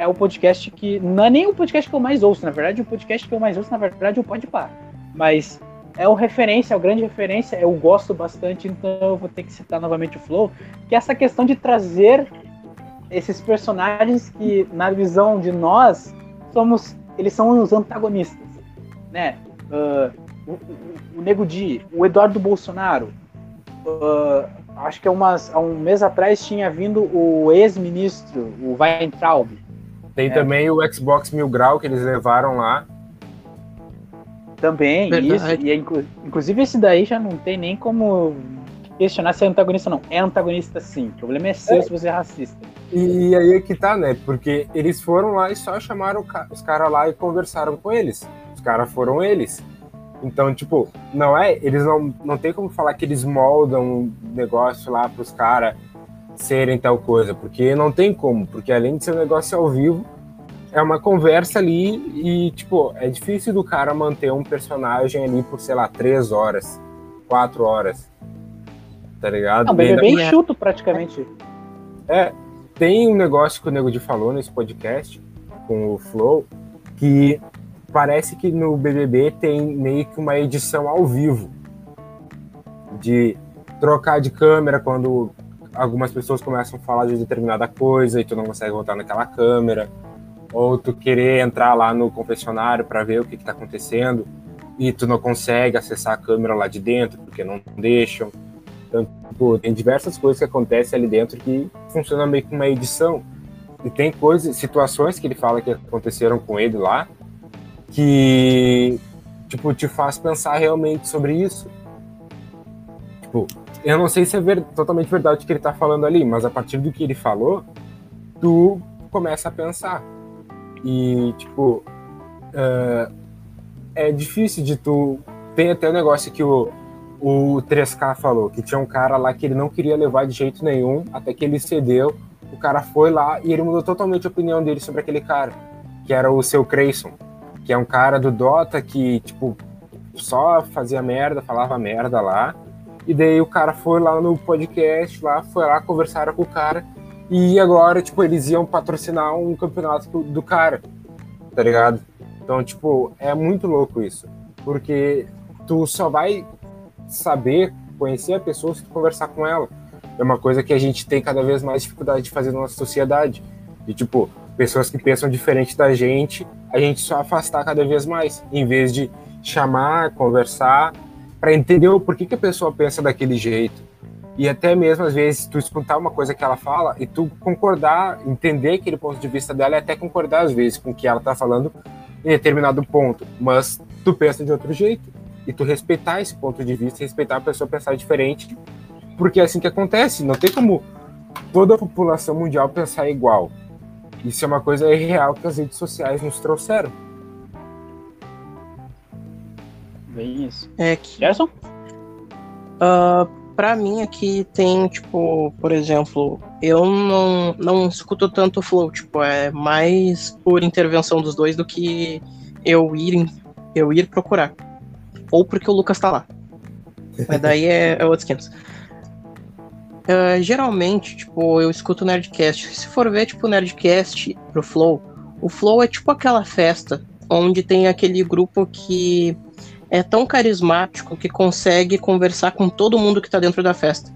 é o podcast que não é nem o podcast que eu mais ouço, na verdade, o podcast que eu mais ouço, na verdade, é o Podpah. Mas é o referência, é o grande referência, eu gosto bastante, então eu vou ter que citar novamente o Flow, que é essa questão de trazer esses personagens que, na visão de nós, somos, eles são os antagonistas, né? Uh, o, o, Nego Di, o Eduardo Bolsonaro, uh, acho que umas, há um mês atrás tinha vindo o ex-ministro, o Weintraub. Tem é. também o Xbox Mil Grau que eles levaram lá. Também, Verdade. isso. E é, inclusive esse daí já não tem nem como questionar se é antagonista ou não. É antagonista sim. O problema é seu é. se você é racista. E aí é que tá, né? Porque eles foram lá e só chamaram os caras lá e conversaram com eles. Os caras foram eles. Então, tipo, não é. Eles não, não tem como falar que eles moldam um negócio lá pros caras serem tal coisa, porque não tem como, porque além de ser um negócio ao vivo, é uma conversa ali e, tipo, é difícil do cara manter um personagem ali por, sei lá, três horas, quatro horas. Tá ligado? Não, bem, bem chuto praticamente. É, tem um negócio que o Nego de falou nesse podcast com o Flow, que parece que no BBB tem meio que uma edição ao vivo de trocar de câmera quando algumas pessoas começam a falar de determinada coisa e tu não consegue voltar naquela câmera, ou tu querer entrar lá no confessionário para ver o que está acontecendo e tu não consegue acessar a câmera lá de dentro porque não deixam. Então, tipo, tem diversas coisas que acontecem ali dentro que funciona meio que uma edição. E tem coisas, situações que ele fala que aconteceram com ele lá, que tipo te faz pensar realmente sobre isso. Tipo, eu não sei se é ver, totalmente verdade o que ele tá falando ali, mas a partir do que ele falou, tu começa a pensar. E, tipo, uh, é difícil de tu. Tem até o um negócio que o, o 3K falou, que tinha um cara lá que ele não queria levar de jeito nenhum, até que ele cedeu. O cara foi lá e ele mudou totalmente a opinião dele sobre aquele cara, que era o seu Creyson que é um cara do Dota que, tipo, só fazia merda, falava merda lá. E daí o cara foi lá no podcast, lá, foi lá, conversaram com o cara. E agora, tipo, eles iam patrocinar um campeonato do cara, tá ligado? Então, tipo, é muito louco isso. Porque tu só vai saber conhecer a pessoa se tu conversar com ela. É uma coisa que a gente tem cada vez mais dificuldade de fazer na nossa sociedade. E, tipo, pessoas que pensam diferente da gente, a gente só afastar cada vez mais, em vez de chamar, conversar, para entender o porquê que a pessoa pensa daquele jeito. E até mesmo, às vezes, tu escutar uma coisa que ela fala e tu concordar, entender aquele ponto de vista dela e até concordar, às vezes, com o que ela tá falando em determinado ponto. Mas tu pensa de outro jeito. E tu respeitar esse ponto de vista, respeitar a pessoa pensar diferente, porque é assim que acontece. Não tem como toda a população mundial pensar igual. Isso é uma coisa real que as redes sociais nos trouxeram. Bem isso. É que. Gerson? Uh, pra mim aqui tem, tipo, por exemplo, eu não, não escuto tanto flow, tipo, é mais por intervenção dos dois do que eu ir, eu ir procurar. Ou porque o Lucas tá lá. Mas daí é, é outros 500. Uh, geralmente, tipo, eu escuto Nerdcast. Se for ver, tipo, Nerdcast pro Flow, o Flow é tipo aquela festa onde tem aquele grupo que é tão carismático que consegue conversar com todo mundo que tá dentro da festa.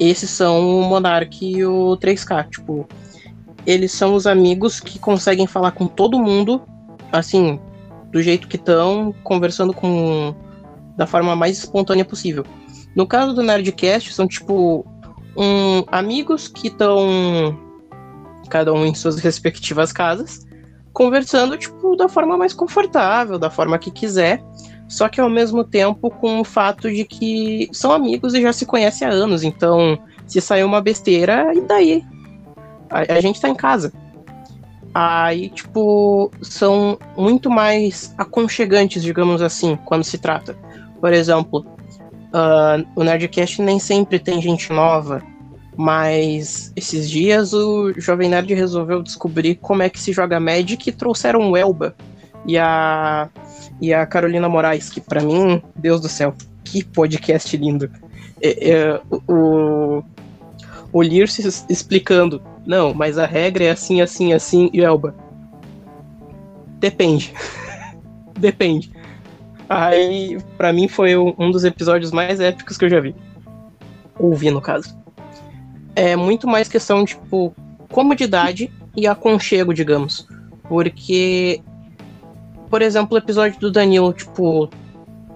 Esses são o Monark e o 3K, tipo, eles são os amigos que conseguem falar com todo mundo, assim, do jeito que estão, conversando com da forma mais espontânea possível. No caso do Nerdcast, são tipo um, amigos que estão cada um em suas respectivas casas, conversando tipo da forma mais confortável, da forma que quiser, só que ao mesmo tempo com o fato de que são amigos e já se conhecem há anos, então se sair uma besteira, e daí? A, a gente tá em casa. Aí, tipo, são muito mais aconchegantes, digamos assim, quando se trata. Por exemplo, Uh, o Nerdcast nem sempre tem gente nova, mas esses dias o Jovem Nerd resolveu descobrir como é que se joga Magic e trouxeram o Elba e a, e a Carolina Moraes, que para mim, Deus do céu, que podcast lindo. É, é, o, o Lirce explicando, não, mas a regra é assim, assim, assim, e Elba. Depende. Depende. Aí, para mim, foi um dos episódios mais épicos que eu já vi. Ouvi, no caso. É muito mais questão, tipo, comodidade e aconchego, digamos. Porque, por exemplo, o episódio do Danilo, tipo,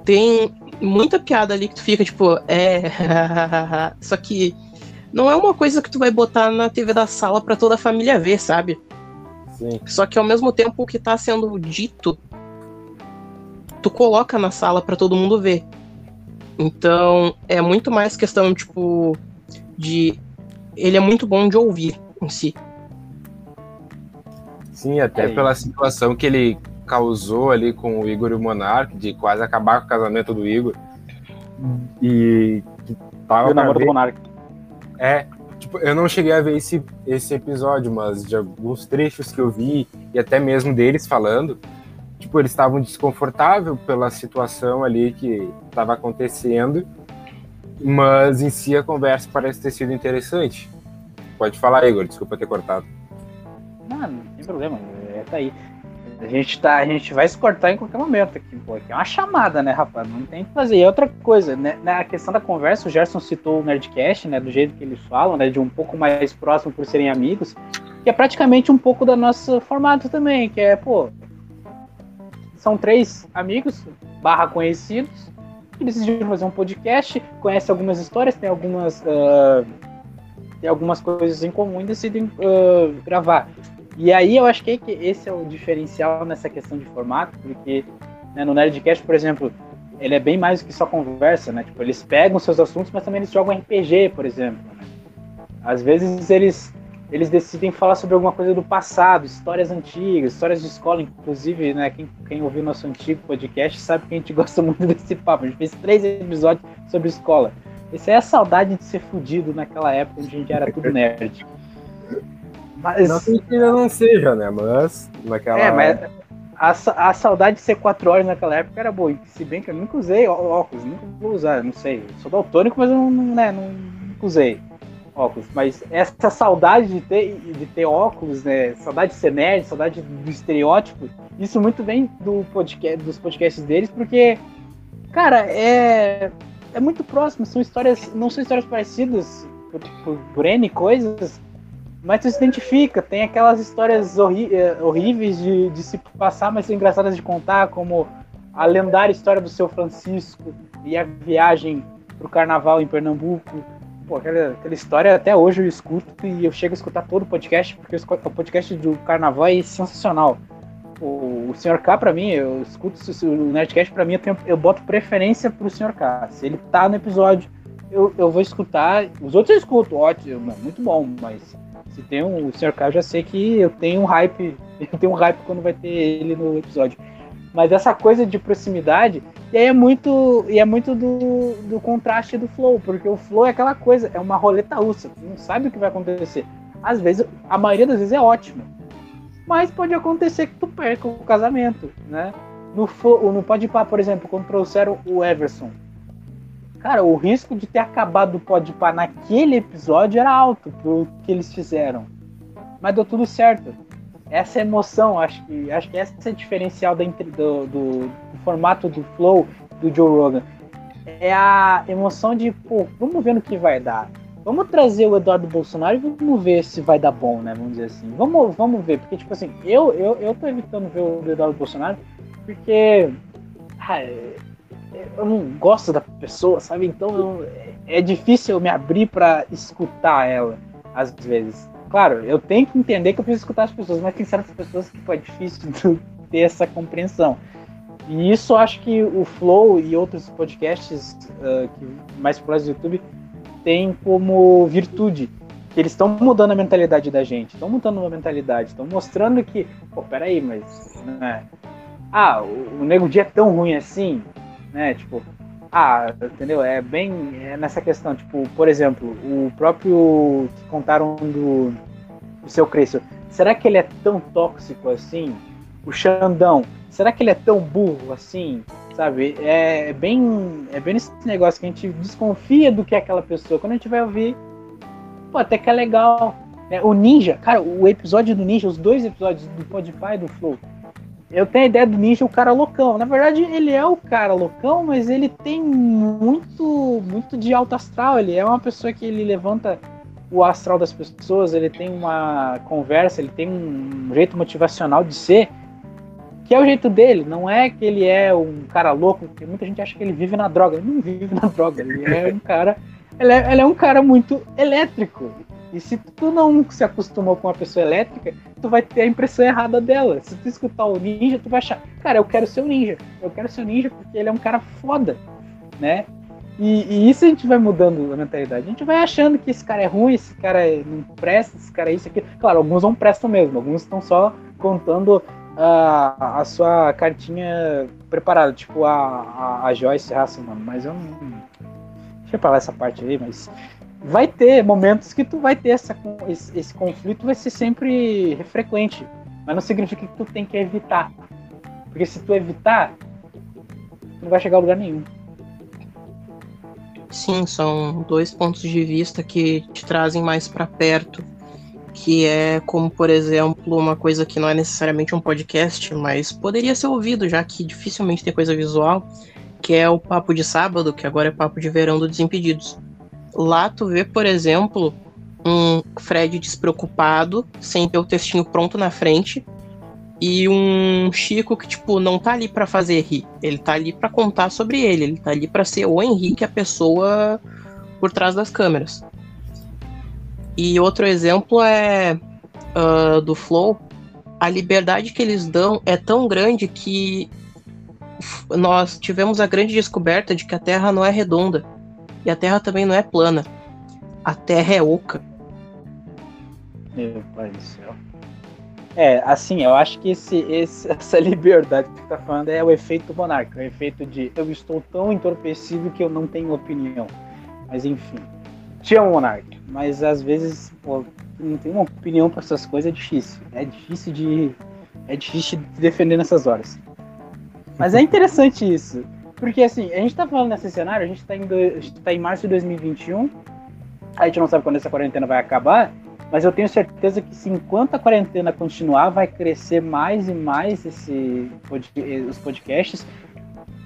tem muita piada ali que tu fica, tipo, é. Só que não é uma coisa que tu vai botar na TV da sala para toda a família ver, sabe? Sim. Só que ao mesmo tempo o que tá sendo dito tu coloca na sala para todo mundo ver. Então, é muito mais questão, tipo, de. Ele é muito bom de ouvir em si. Sim, até é pela situação que ele causou ali com o Igor e o Monark, de quase acabar com o casamento do Igor. E que tava. E o namoro do Monark. É, tipo, eu não cheguei a ver esse, esse episódio, mas de alguns trechos que eu vi, e até mesmo deles falando, tipo, eles estavam desconfortáveis pela situação ali que estava acontecendo, mas em si a conversa parece ter sido interessante. Pode falar, Igor, desculpa ter cortado. Não, não tem problema, é, tá aí. A gente, tá, a gente vai se cortar em qualquer momento aqui, pô. Aqui é uma chamada, né, rapaz? Não tem que fazer. E outra coisa, né? Na questão da conversa, o Gerson citou o Nerdcast, né? Do jeito que eles falam, né? De um pouco mais próximo por serem amigos. Que é praticamente um pouco da nosso formato também, que é, pô, são três amigos, barra conhecidos, que decidiram fazer um podcast, conhecem algumas histórias, tem algumas, uh, tem algumas coisas em comum e decidem uh, gravar. E aí eu acho que esse é o diferencial nessa questão de formato, porque né, no Nerdcast, por exemplo, ele é bem mais do que só conversa, né? Tipo, eles pegam seus assuntos, mas também eles jogam RPG, por exemplo. Né? Às vezes eles eles decidem falar sobre alguma coisa do passado, histórias antigas, histórias de escola, inclusive, né? Quem, quem ouviu nosso antigo podcast sabe que a gente gosta muito desse papo. A gente fez três episódios sobre escola. Essa é a saudade de ser fudido naquela época onde a gente era tudo nerd. Mas... Não que ainda não seja, né? Mas naquela. É, mas a, a saudade de ser quatro horas naquela época era boa. Se bem que eu nunca usei óculos, nunca vou usar, não sei. Eu sou daltônico, mas eu não, né, não, nunca usei óculos. Mas essa saudade de ter, de ter óculos, né? Saudade de ser nerd, saudade do estereótipo, isso muito bem do podcast, dos podcasts deles, porque, cara, é, é muito próximo. São histórias, não são histórias parecidas por, por, por N coisas, mas tu se identifica, tem aquelas histórias eh, horríveis de, de, se passar, mas são engraçadas de contar, como a lendária história do seu Francisco e a viagem pro carnaval em Pernambuco. Pô, aquela, aquela história até hoje eu escuto e eu chego a escutar todo o podcast, porque o podcast do carnaval é sensacional. O, o Sr. K, pra mim, eu escuto o Nerdcast, pra mim, eu, tenho, eu boto preferência pro Sr. K. Se ele tá no episódio, eu, eu vou escutar. Os outros eu escuto, ótimo, muito bom, mas se tem um, o Sr. K, eu já sei que eu tenho um hype, eu tenho um hype quando vai ter ele no episódio. Mas essa coisa de proximidade, e aí é muito, e é muito do, do contraste do flow, porque o flow é aquela coisa, é uma roleta russa, não sabe o que vai acontecer. Às vezes, a maioria das vezes é ótimo, mas pode acontecer que tu perca o casamento, né? No, no Pode Pá, por exemplo, quando trouxeram o Everson, Cara, o risco de ter acabado o Podpah naquele episódio era alto pro que eles fizeram. Mas deu tudo certo. Essa emoção, acho que acho que essa é a diferencial do, do, do formato do Flow do Joe Rogan. É a emoção de, pô, vamos ver no que vai dar. Vamos trazer o Eduardo Bolsonaro e vamos ver se vai dar bom, né? Vamos dizer assim. Vamos, vamos ver. Porque, tipo assim, eu, eu, eu tô evitando ver o Eduardo Bolsonaro porque. Ah, eu não gosto da pessoa, sabe? Então eu, é difícil eu me abrir para escutar ela, às vezes. Claro, eu tenho que entender que eu preciso escutar as pessoas, mas tem certas pessoas que é difícil ter essa compreensão. E isso acho que o Flow e outros podcasts uh, que mais populares do YouTube têm como virtude. Que eles estão mudando a mentalidade da gente, estão mudando a mentalidade, estão mostrando que, pô, peraí, mas. Né? Ah, o, o Nego Dia é tão ruim assim? Né? Tipo, ah, entendeu? É bem é nessa questão, tipo, por exemplo, o próprio que contaram do, do seu Crespo, será que ele é tão tóxico assim? O Xandão, será que ele é tão burro assim? Sabe? É, é bem é bem esse negócio que a gente desconfia do que é aquela pessoa. Quando a gente vai ouvir, pô, até que é legal. É, o Ninja, cara, o episódio do Ninja, os dois episódios do Podpah e do Flow, eu tenho a ideia do ninja o cara loucão. Na verdade, ele é o cara loucão, mas ele tem muito muito de alto astral. Ele é uma pessoa que ele levanta o astral das pessoas, ele tem uma conversa, ele tem um jeito motivacional de ser, que é o jeito dele. Não é que ele é um cara louco, porque muita gente acha que ele vive na droga. Ele não vive na droga, ele é um cara. Ele é, ele é um cara muito elétrico. E se tu não se acostumou com uma pessoa elétrica, tu vai ter a impressão errada dela. Se tu escutar o ninja, tu vai achar, cara, eu quero ser o ninja. Eu quero ser o ninja porque ele é um cara foda, né? E, e, isso a gente vai mudando a mentalidade. A gente vai achando que esse cara é ruim, esse cara não presta, esse cara é isso aqui. Claro, alguns não prestam mesmo, alguns estão só contando a, a sua cartinha preparada, tipo a, a, a Joyce Hasselman, mas eu não. Deixa eu falar essa parte aí, mas vai ter momentos que tu vai ter essa, esse, esse, conflito, vai ser sempre frequente. Mas não significa que tu tem que evitar. Porque se tu evitar, tu não vai chegar a lugar nenhum. Sim, são dois pontos de vista que te trazem mais para perto. Que é como, por exemplo, uma coisa que não é necessariamente um podcast, mas poderia ser ouvido, já que dificilmente tem coisa visual, que é o Papo de Sábado, que agora é Papo de Verão do Desimpedidos Lá tu vê, por exemplo, um Fred despreocupado, sem ter o textinho pronto na frente, e um Chico que, tipo, não tá ali para fazer rir. Ele tá ali para contar sobre ele. Ele tá ali para ser o Henrique, a pessoa por trás das câmeras. E outro exemplo é uh, do Flow. A liberdade que eles dão é tão grande que nós tivemos a grande descoberta de que a Terra não é redonda. E a Terra também não é plana. A Terra é oca. Meu pai do céu. É, assim, eu acho que esse, esse, essa liberdade que você tá falando é o efeito monarca, o efeito de eu estou tão entorpecido que eu não tenho opinião. Mas enfim, te amo, monarca, mas às vezes, pô, não tem uma opinião para essas coisas é difícil. É difícil de é difícil de defender nessas horas. Mas é interessante isso. Porque assim, a gente tá falando nesse cenário, a gente tá em, do, gente tá em março de 2021, a gente não sabe quando essa quarentena vai acabar, mas eu tenho certeza que se enquanto a quarentena continuar, vai crescer mais e mais esse, os podcasts.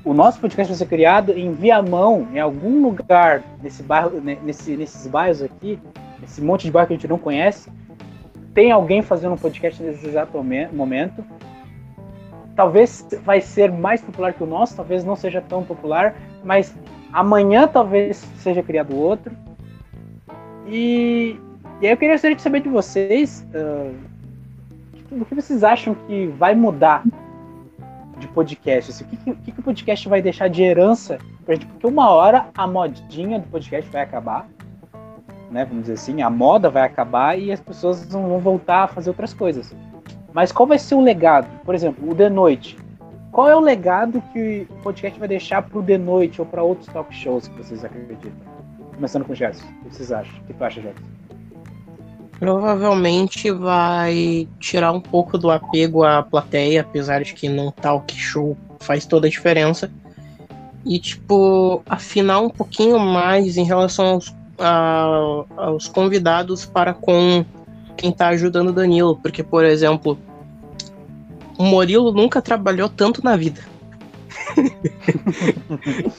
O nosso podcast vai ser criado em Viamão, em algum lugar desse bairro, nesse, nesses bairros aqui, esse monte de bairro que a gente não conhece. Tem alguém fazendo um podcast nesse exato momento talvez vai ser mais popular que o nosso, talvez não seja tão popular, mas amanhã talvez seja criado outro. E, e aí eu queria saber de vocês uh, o que vocês acham que vai mudar de podcast? Assim, o que, que, que o podcast vai deixar de herança pra gente? Porque uma hora a modinha do podcast vai acabar, né? Vamos dizer assim, a moda vai acabar e as pessoas vão voltar a fazer outras coisas. Mas qual vai ser o legado? Por exemplo, o The Noite. Qual é o legado que o podcast vai deixar para o The Noite ou para outros talk shows que vocês acreditam? Começando com o Gerson. O que vocês acham? O que tu acha, Gerson? Provavelmente vai tirar um pouco do apego à plateia, apesar de que num talk show faz toda a diferença. E, tipo, afinar um pouquinho mais em relação aos, a, aos convidados para com quem tá ajudando o Danilo, porque, por exemplo, o Murilo nunca trabalhou tanto na vida.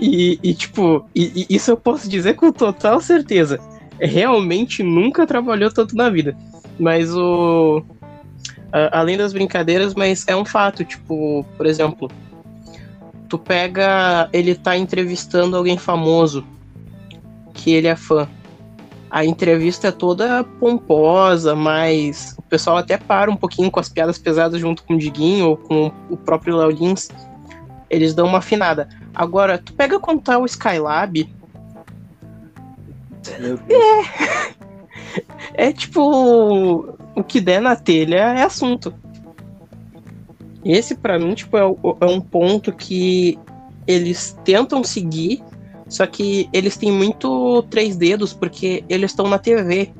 e, e, tipo, e, e isso eu posso dizer com total certeza. Realmente nunca trabalhou tanto na vida. Mas o. além das brincadeiras, mas é um fato, tipo, por exemplo, tu pega. Ele tá entrevistando alguém famoso que ele é fã a entrevista é toda pomposa, mas o pessoal até para um pouquinho com as piadas pesadas junto com o Diguinho ou com o próprio Léo Lins. Eles dão uma afinada. Agora, tu pega quando tá o Skylab. É. É tipo. O que der na telha é assunto. Esse, para mim, tipo, é, é um ponto que eles tentam seguir só que eles têm muito três dedos porque eles estão na TV.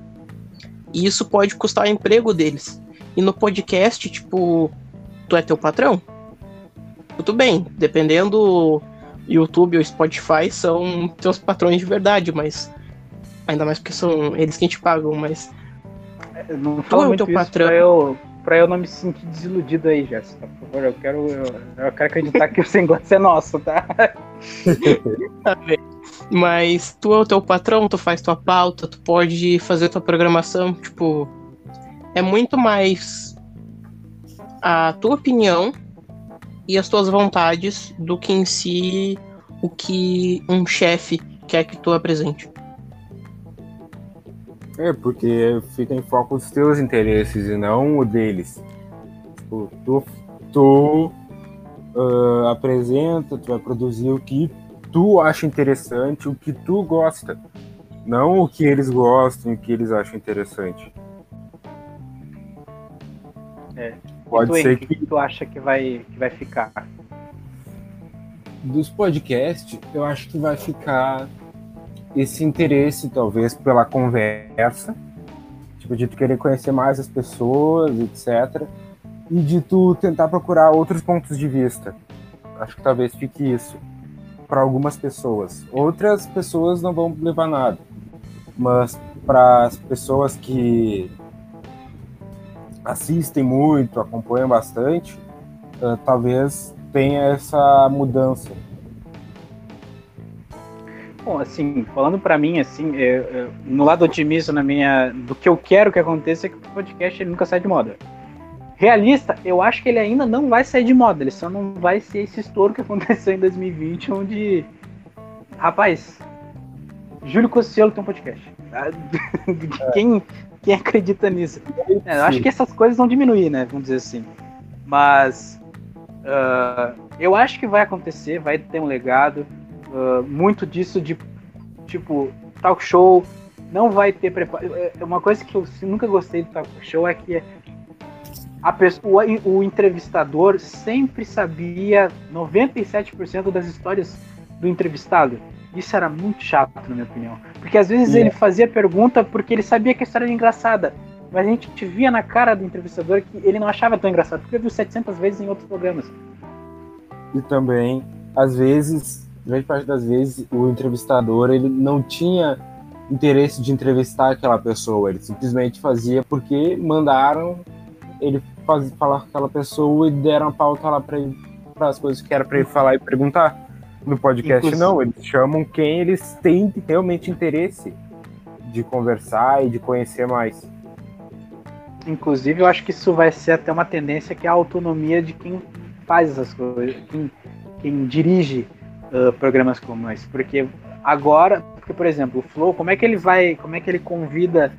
E isso pode custar o emprego deles. E no podcast, tipo, tu é teu patrão? Tudo bem, dependendo YouTube ou Spotify são teus patrões de verdade, mas ainda mais porque são eles quem te pagam, mas não fala é muito teu patrão. Eu, pra eu não me sentir desiludido aí, Jéssica. Por favor, eu quero, eu, eu quero acreditar que o negócio é nosso, tá? tá. Mas tu é o teu patrão, tu faz tua pauta, tu pode fazer tua programação, tipo. É muito mais a tua opinião e as tuas vontades do que em si o que um chefe quer que tu apresente. É, porque fica em foco os teus interesses e não o deles. Tipo, tu, tu uh, apresenta, tu vai produzir o que tu acha interessante, o que tu gosta, não o que eles gostam, o que eles acham interessante. É. Pode tu, ser que... que tu acha que vai que vai ficar. Dos podcasts, eu acho que vai ficar esse interesse, talvez, pela conversa, tipo, de tu querer conhecer mais as pessoas, etc. E de tu tentar procurar outros pontos de vista. Acho que talvez fique isso para algumas pessoas. Outras pessoas não vão levar nada. Mas para as pessoas que assistem muito, acompanham bastante, uh, talvez tenha essa mudança. Bom, assim, falando para mim, assim, eu, eu, no lado otimista na minha, do que eu quero que aconteça é que o podcast ele nunca sai de moda realista, eu acho que ele ainda não vai sair de moda. Ele só não vai ser esse estouro que aconteceu em 2020, onde. Rapaz, Júlio Cossielo tem um podcast. É. Quem, quem acredita nisso? É, eu acho que essas coisas vão diminuir, né? Vamos dizer assim. Mas. Uh, eu acho que vai acontecer, vai ter um legado. Uh, muito disso de. Tipo, talk show. Não vai ter preparo. É, uma coisa que eu nunca gostei do talk show é que a pessoa, o, o entrevistador sempre sabia 97% das histórias do entrevistado. Isso era muito chato, na minha opinião. Porque às vezes é. ele fazia pergunta porque ele sabia que a história era engraçada. mas a gente via na cara do entrevistador que ele não achava tão engraçado, porque viu 700 vezes em outros programas. E também, às vezes, grande parte das vezes, o entrevistador ele não tinha interesse de entrevistar aquela pessoa, ele simplesmente fazia porque mandaram ele faz, falar com aquela pessoa e deram a pauta lá para as coisas que era para ele falar e perguntar. No podcast, Inclusive. não, eles chamam quem eles têm realmente interesse de conversar e de conhecer mais. Inclusive, eu acho que isso vai ser até uma tendência que é a autonomia de quem faz essas coisas, quem, quem dirige uh, programas como esse. Porque agora, porque, por exemplo, o Flow, como é que ele vai, como é que ele convida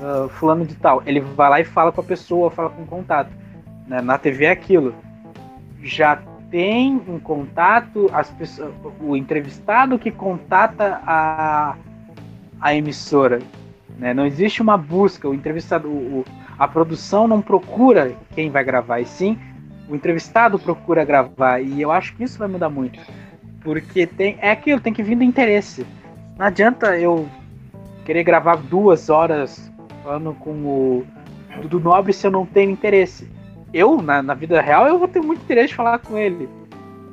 uh, fulano de tal? Ele vai lá e fala com a pessoa, fala com o contato. Né? Na TV é aquilo. Já tem um contato, as pessoas, o entrevistado que contata a, a emissora. Né? Não existe uma busca, o entrevistado, o, a produção não procura quem vai gravar, e sim o entrevistado procura gravar. E eu acho que isso vai mudar muito. Porque tem, é aquilo, tem que vir do interesse. Não adianta eu querer gravar duas horas falando com o Dudu Nobre se eu não tenho interesse eu, na, na vida real, eu vou ter muito interesse de falar com ele.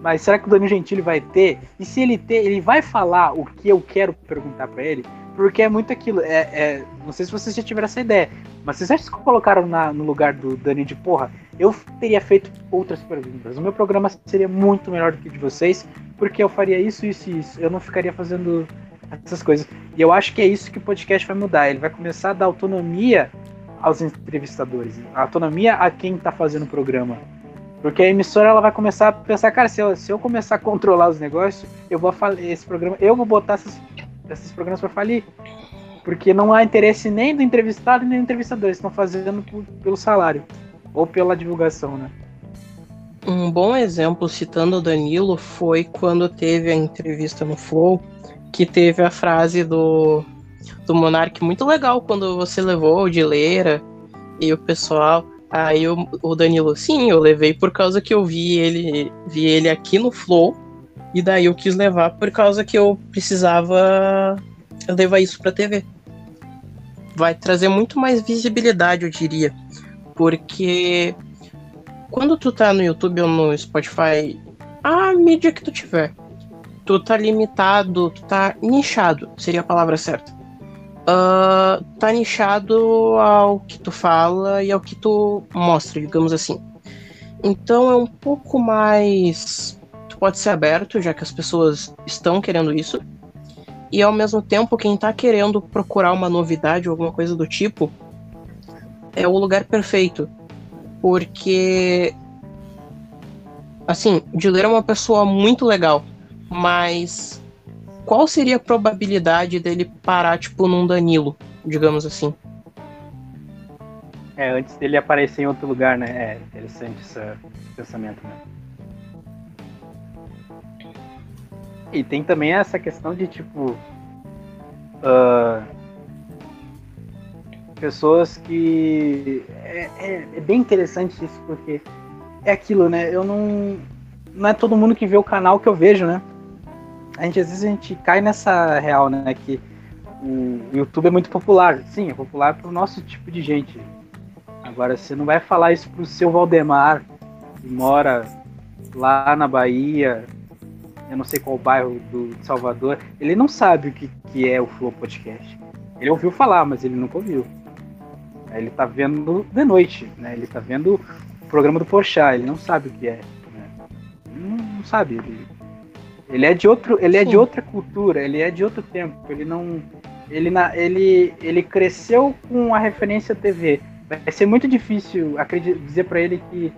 Mas será que o Danilo Gentili vai ter? E se ele ter, ele vai falar o que eu quero perguntar para ele? Porque é muito aquilo. É, é, não sei se vocês já tiveram essa ideia, mas vocês acham que colocaram na, no lugar do Dani de porra? Eu teria feito outras perguntas. O meu programa seria muito melhor do que o de vocês, porque eu faria isso, isso e isso. Eu não ficaria fazendo essas coisas. E eu acho que é isso que o podcast vai mudar. Ele vai começar a dar autonomia aos entrevistadores, a autonomia a quem está fazendo o programa. Porque a emissora ela vai começar a pensar, cara, se eu, se eu começar a controlar os negócios, eu vou falir esse programa, eu vou botar esses, esses programas para falir. Porque não há interesse nem do entrevistado nem do entrevistador, eles estão fazendo por, pelo salário ou pela divulgação, né? Um bom exemplo, citando o Danilo, foi quando teve a entrevista no Flow, que teve a frase do do Monark muito legal quando você levou o de Leira e o pessoal. Aí o, o Danilo, sim, eu levei por causa que eu vi ele, vi ele aqui no Flow. E daí eu quis levar por causa que eu precisava levar isso pra TV. Vai trazer muito mais visibilidade, eu diria. Porque quando tu tá no YouTube ou no Spotify, a mídia que tu tiver, tu tá limitado, tu tá nichado, seria a palavra certa uh, tá nichado ao que tu fala e ao que tu mostra, digamos assim. Então é um pouco mais. Tu pode ser aberto, já que as pessoas estão querendo isso. E ao mesmo tempo, quem tá querendo procurar uma novidade ou alguma coisa do tipo é o lugar perfeito. Porque. Assim, Dileira é uma pessoa muito legal, mas qual seria a probabilidade dele parar, tipo, num Danilo, digamos assim? É, antes dele aparecer em outro lugar, né? É interessante esse pensamento, né? E tem também essa questão de, tipo. Uh, pessoas que. É, é, é, bem interessante isso, porque é aquilo, né? Eu não. Não é todo mundo que vê o canal que eu vejo, né? a gente às vezes a gente cai nessa real, né? Que o YouTube é muito popular. Sim, é popular para o nosso tipo de gente. Agora, você não vai falar isso pro seu Valdemar, que mora lá na Bahia, eu não sei qual bairro do Salvador. Ele não sabe o que, que é o Flow Podcast. Ele ouviu falar, mas ele nunca ouviu. Ele tá vendo de noite, né? Ele tá vendo o programa do Porchat, ele não sabe o que é. Né? Não, não sabe, ele ele é de outro, ele é de outra cultura, ele é de outro tempo. Ele não, ele na, ele ele cresceu com a referência TV. Vai ser muito difícil acreditar, dizer para ele que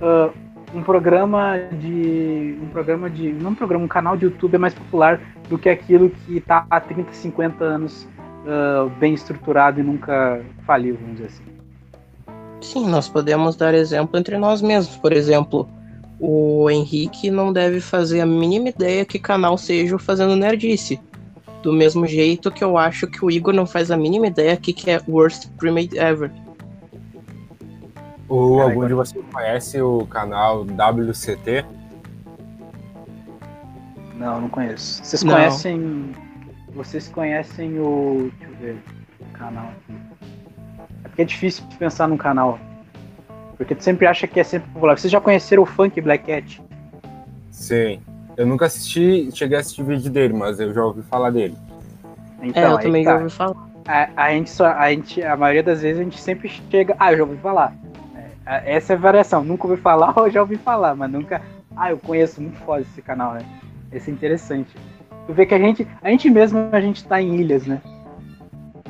uh, um programa de um programa de não um programa, um canal de YouTube é mais popular do que aquilo que está há 30, 50 anos uh, bem estruturado e nunca faliu, vamos dizer assim. Sim, nós podemos dar exemplo entre nós mesmos. Por exemplo, o Henrique não deve fazer a mínima ideia que canal seja o Fazendo Nerdice. Do mesmo jeito que eu acho que o Igor não faz a mínima ideia que, que é Worst Primate Ever. Ou algum de vocês conhece o canal WCT? Não, não conheço. Vocês não. conhecem. Vocês conhecem o. Deixa eu ver. O canal aqui. É porque é difícil pensar num canal. Porque tu sempre acha que é sempre popular. Vocês já conheceram o Funk Black Cat? Sim. Eu nunca assisti, cheguei a assistir vídeo dele, mas eu já ouvi falar dele. Então, é, eu também tá. já ouvi falar. A, a, gente só, a, gente, a maioria das vezes a gente sempre chega. Ah, eu já ouvi falar. É, essa é a variação. Nunca ouvi falar ou já ouvi falar, mas nunca. Ah, eu conheço muito foda esse canal, né? Esse é interessante. Tu vê que a gente, a gente mesmo, a gente tá em ilhas, né?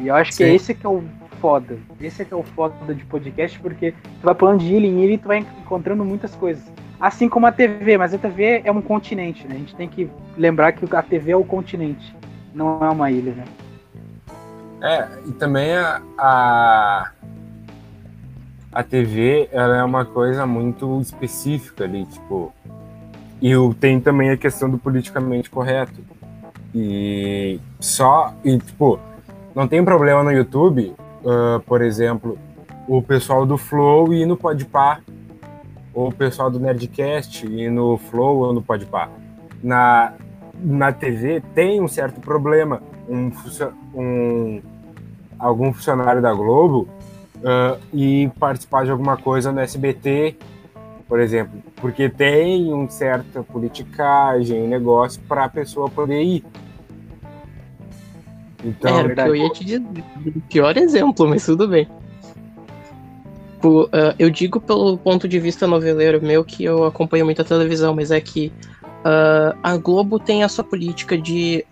E eu acho Sim. que esse que é o foda. Esse é que é o foda de podcast, porque tu vai pulando de ilha em ilha e tu vai encontrando muitas coisas. Assim como a TV, mas a TV é um continente, né? A gente tem que lembrar que a TV é o continente, não é uma ilha, né? É, e também a, a, a TV ela é uma coisa muito específica ali, tipo. E tem também a questão do politicamente correto. E só. E, tipo, não tem problema no YouTube, uh, por exemplo, o pessoal do Flow e no Podpah ou o pessoal do Nerdcast e no Flow ou no Podpah. Na, na TV tem um certo problema. Um, um, algum funcionário da Globo uh, e participar de alguma coisa no SBT, por exemplo, porque tem um certa politicagem, negócio para a pessoa poder ir. Então, é, eu ia te dizer, pior exemplo, mas tudo bem. Tipo, uh, eu digo pelo ponto de vista noveleiro meu que eu acompanho muita televisão, mas é que uh, a Globo tem a sua política de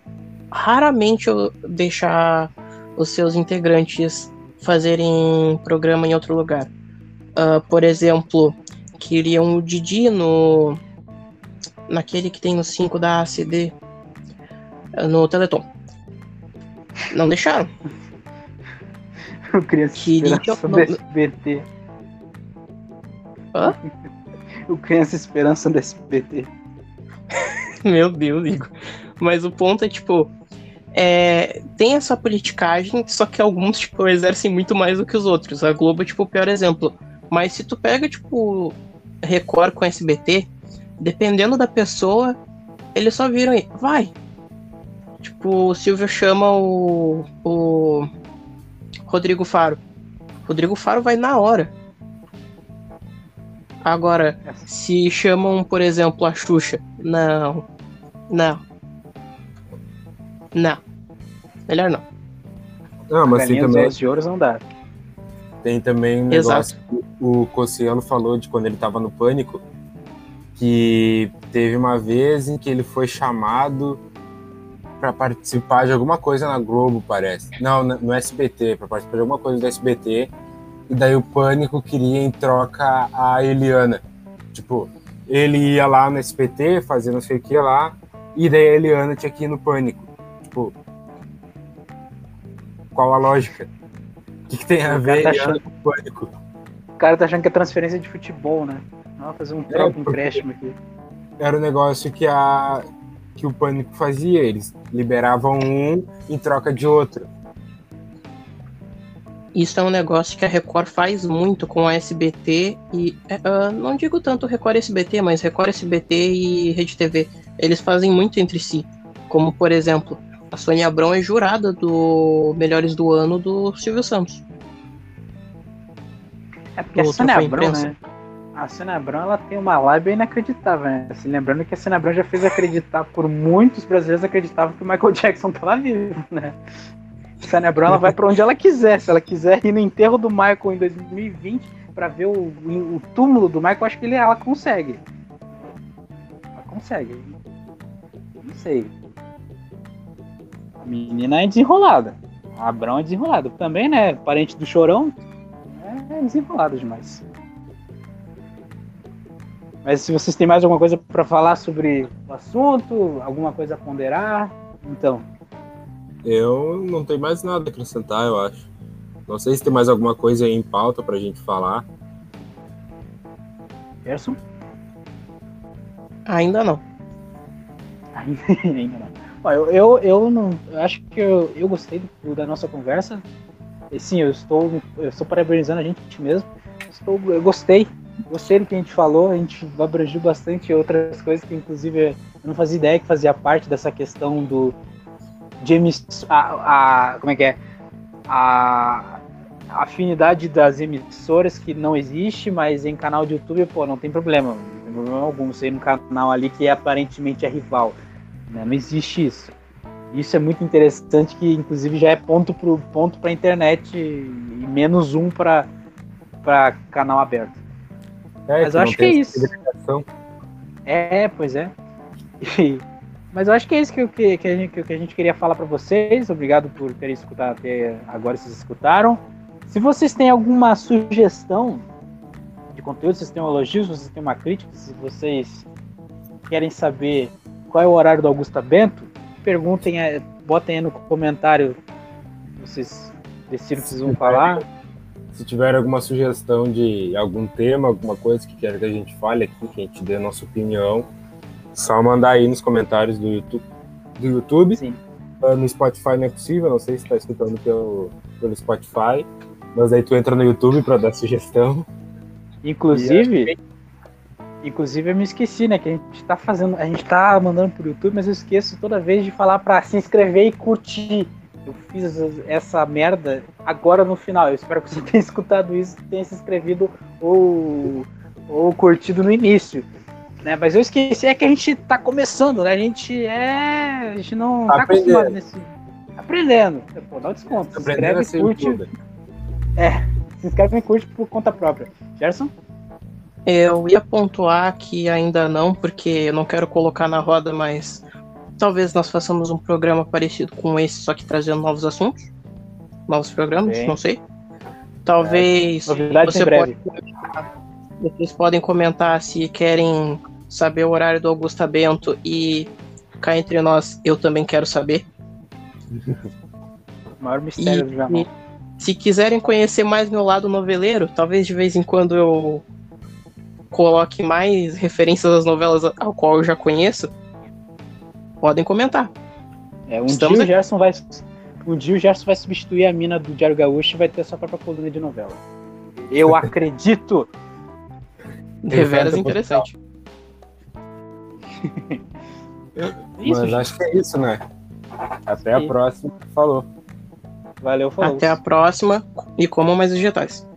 raramente deixar os seus integrantes fazerem programa em outro lugar. Uh, por exemplo, queriam o Didi no naquele que tem no 5 da ACD no Teleton. Não deixaram. O criança Queria, não, SBT. Hã? O Criança Esperança do SBT. Meu Deus, Igor. Mas o ponto é, tipo, é, tem essa politicagem, só que alguns, tipo, exercem muito mais do que os outros. A Globo tipo, o pior exemplo. Mas se tu pega, tipo, Record com SBT, dependendo da pessoa, eles só viram aí, vai. Tipo, o Silvio chama o, o Rodrigo Faro. Rodrigo Faro vai na hora. Agora, se chamam, por exemplo, a Xuxa, não. Não. Não. Melhor não. Não, mas tem também. de ouros não dá. Tem também um negócio que o Cossielo falou de quando ele tava no pânico. Que teve uma vez em que ele foi chamado para participar de alguma coisa na Globo, parece. Não, no SBT, para participar de alguma coisa do SBT e daí o Pânico queria em troca a Eliana. Tipo, ele ia lá no SPT, fazer não sei o que lá, e daí a Eliana tinha que ir no Pânico. Tipo, qual a lógica? O que, que tem a ver tá achando... com o Pânico? O cara tá achando que é transferência de futebol, né? Vamos fazer um troco, é, empréstimo aqui. Era o um negócio que, a, que o Pânico fazia, eles liberavam um em troca de outro. Isso é um negócio que a Record faz muito com a SBT e uh, não digo tanto Record SBT, mas Record SBT e Rede TV. Eles fazem muito entre si. Como por exemplo, a Sônia Abrão é jurada do Melhores do Ano do Silvio Santos. É porque a Sônia Abrão, né? A Sônia Abrão ela tem uma lábia inacreditável, né? Assim, lembrando que a Sônia Abrão já fez acreditar por muitos brasileiros acreditavam que o Michael Jackson estava vivo, né? Sânia Brown ela vai para onde ela quiser. Se ela quiser ir no enterro do Michael em 2020 para ver o, o, túmulo do Michael, acho que ele, ela consegue. Ela consegue. Não sei. A menina é desenrolada. A Brown é desenrolada. Também, né? Parente do Chorão. É desenrolada demais. Mas se vocês têm mais alguma coisa para falar sobre o assunto, alguma coisa a ponderar, então. Eu não tenho mais nada a acrescentar, eu acho. Não sei se tem mais alguma coisa aí em pauta pra gente falar. Gerson? Ainda não. Ainda não. Eu, eu, eu não. Eu acho que eu, eu gostei do, da nossa conversa. E sim, eu estou, eu estou parabenizando a gente mesmo. Estou, eu gostei. Gostei do que a gente falou. A gente abrangiu bastante outras coisas que, inclusive, eu não fazia ideia que fazia parte dessa questão do, James. A, a, como é que é? A, afinidade das emissoras que não existe, mas em canal de YouTube, pô, não tem problema. Não tem problema algum ir num canal ali que aparentemente é rival. Né? Não existe isso. Isso é muito interessante, que inclusive já é ponto para ponto a internet e menos um para canal aberto. É, Mas eu acho que é isso. É, pois é. E, mas eu acho que é isso que, que, que, a, gente, que a gente queria falar para vocês. Obrigado por terem escutado até agora, vocês escutaram. Se vocês têm alguma sugestão de conteúdo, se vocês têm um elogio, se vocês têm uma crítica, se vocês querem saber qual é o horário do Augusta Bento, perguntem, botem aí no comentário vocês decidem que vocês vão falar. Se tiver alguma sugestão de algum tema, alguma coisa que quer que a gente fale aqui, que a gente dê a nossa opinião, só mandar aí nos comentários do YouTube. Do YouTube. Sim. Uh, no Spotify não é possível, não sei se está escutando pelo, pelo Spotify, mas aí tu entra no YouTube para dar sugestão. Inclusive, inclusive eu me esqueci, né, que a gente tá fazendo, a gente tá mandando pro YouTube, mas eu esqueço toda vez de falar para se inscrever e curtir. Eu fiz essa merda agora no final. Eu espero que você tenha escutado isso, tenha se inscrevido ou, ou curtido no início. Né? Mas eu esqueci, é que a gente tá começando, né? A gente é. A gente não tá, tá acostumado nesse. Aprendendo. Pô, dá um desconto. Se inscreve e curte. É, se inscreve e curte por conta própria. Gerson? Eu ia pontuar que ainda não, porque eu não quero colocar na roda, mas talvez nós façamos um programa parecido com esse, só que trazendo novos assuntos, novos programas, Bem. não sei. Talvez é, você pode, vocês podem comentar se querem saber o horário do Augusta Bento e cá entre nós eu também quero saber. O maior mistério e, do jornal. Se quiserem conhecer mais meu lado noveleiro, talvez de vez em quando eu coloque mais referências às novelas ao qual eu já conheço, podem comentar. É, um Estamos dia o Gerson vai. Um dia o Gerson vai substituir a mina do Diário Gaúcho e vai ter sua própria coluna de novela. Eu acredito! Deveras interessante. isso, Mas acho que é isso, né? Até Sim. a próxima. Falou. Valeu, falou. Até a próxima e comam mais vegetais.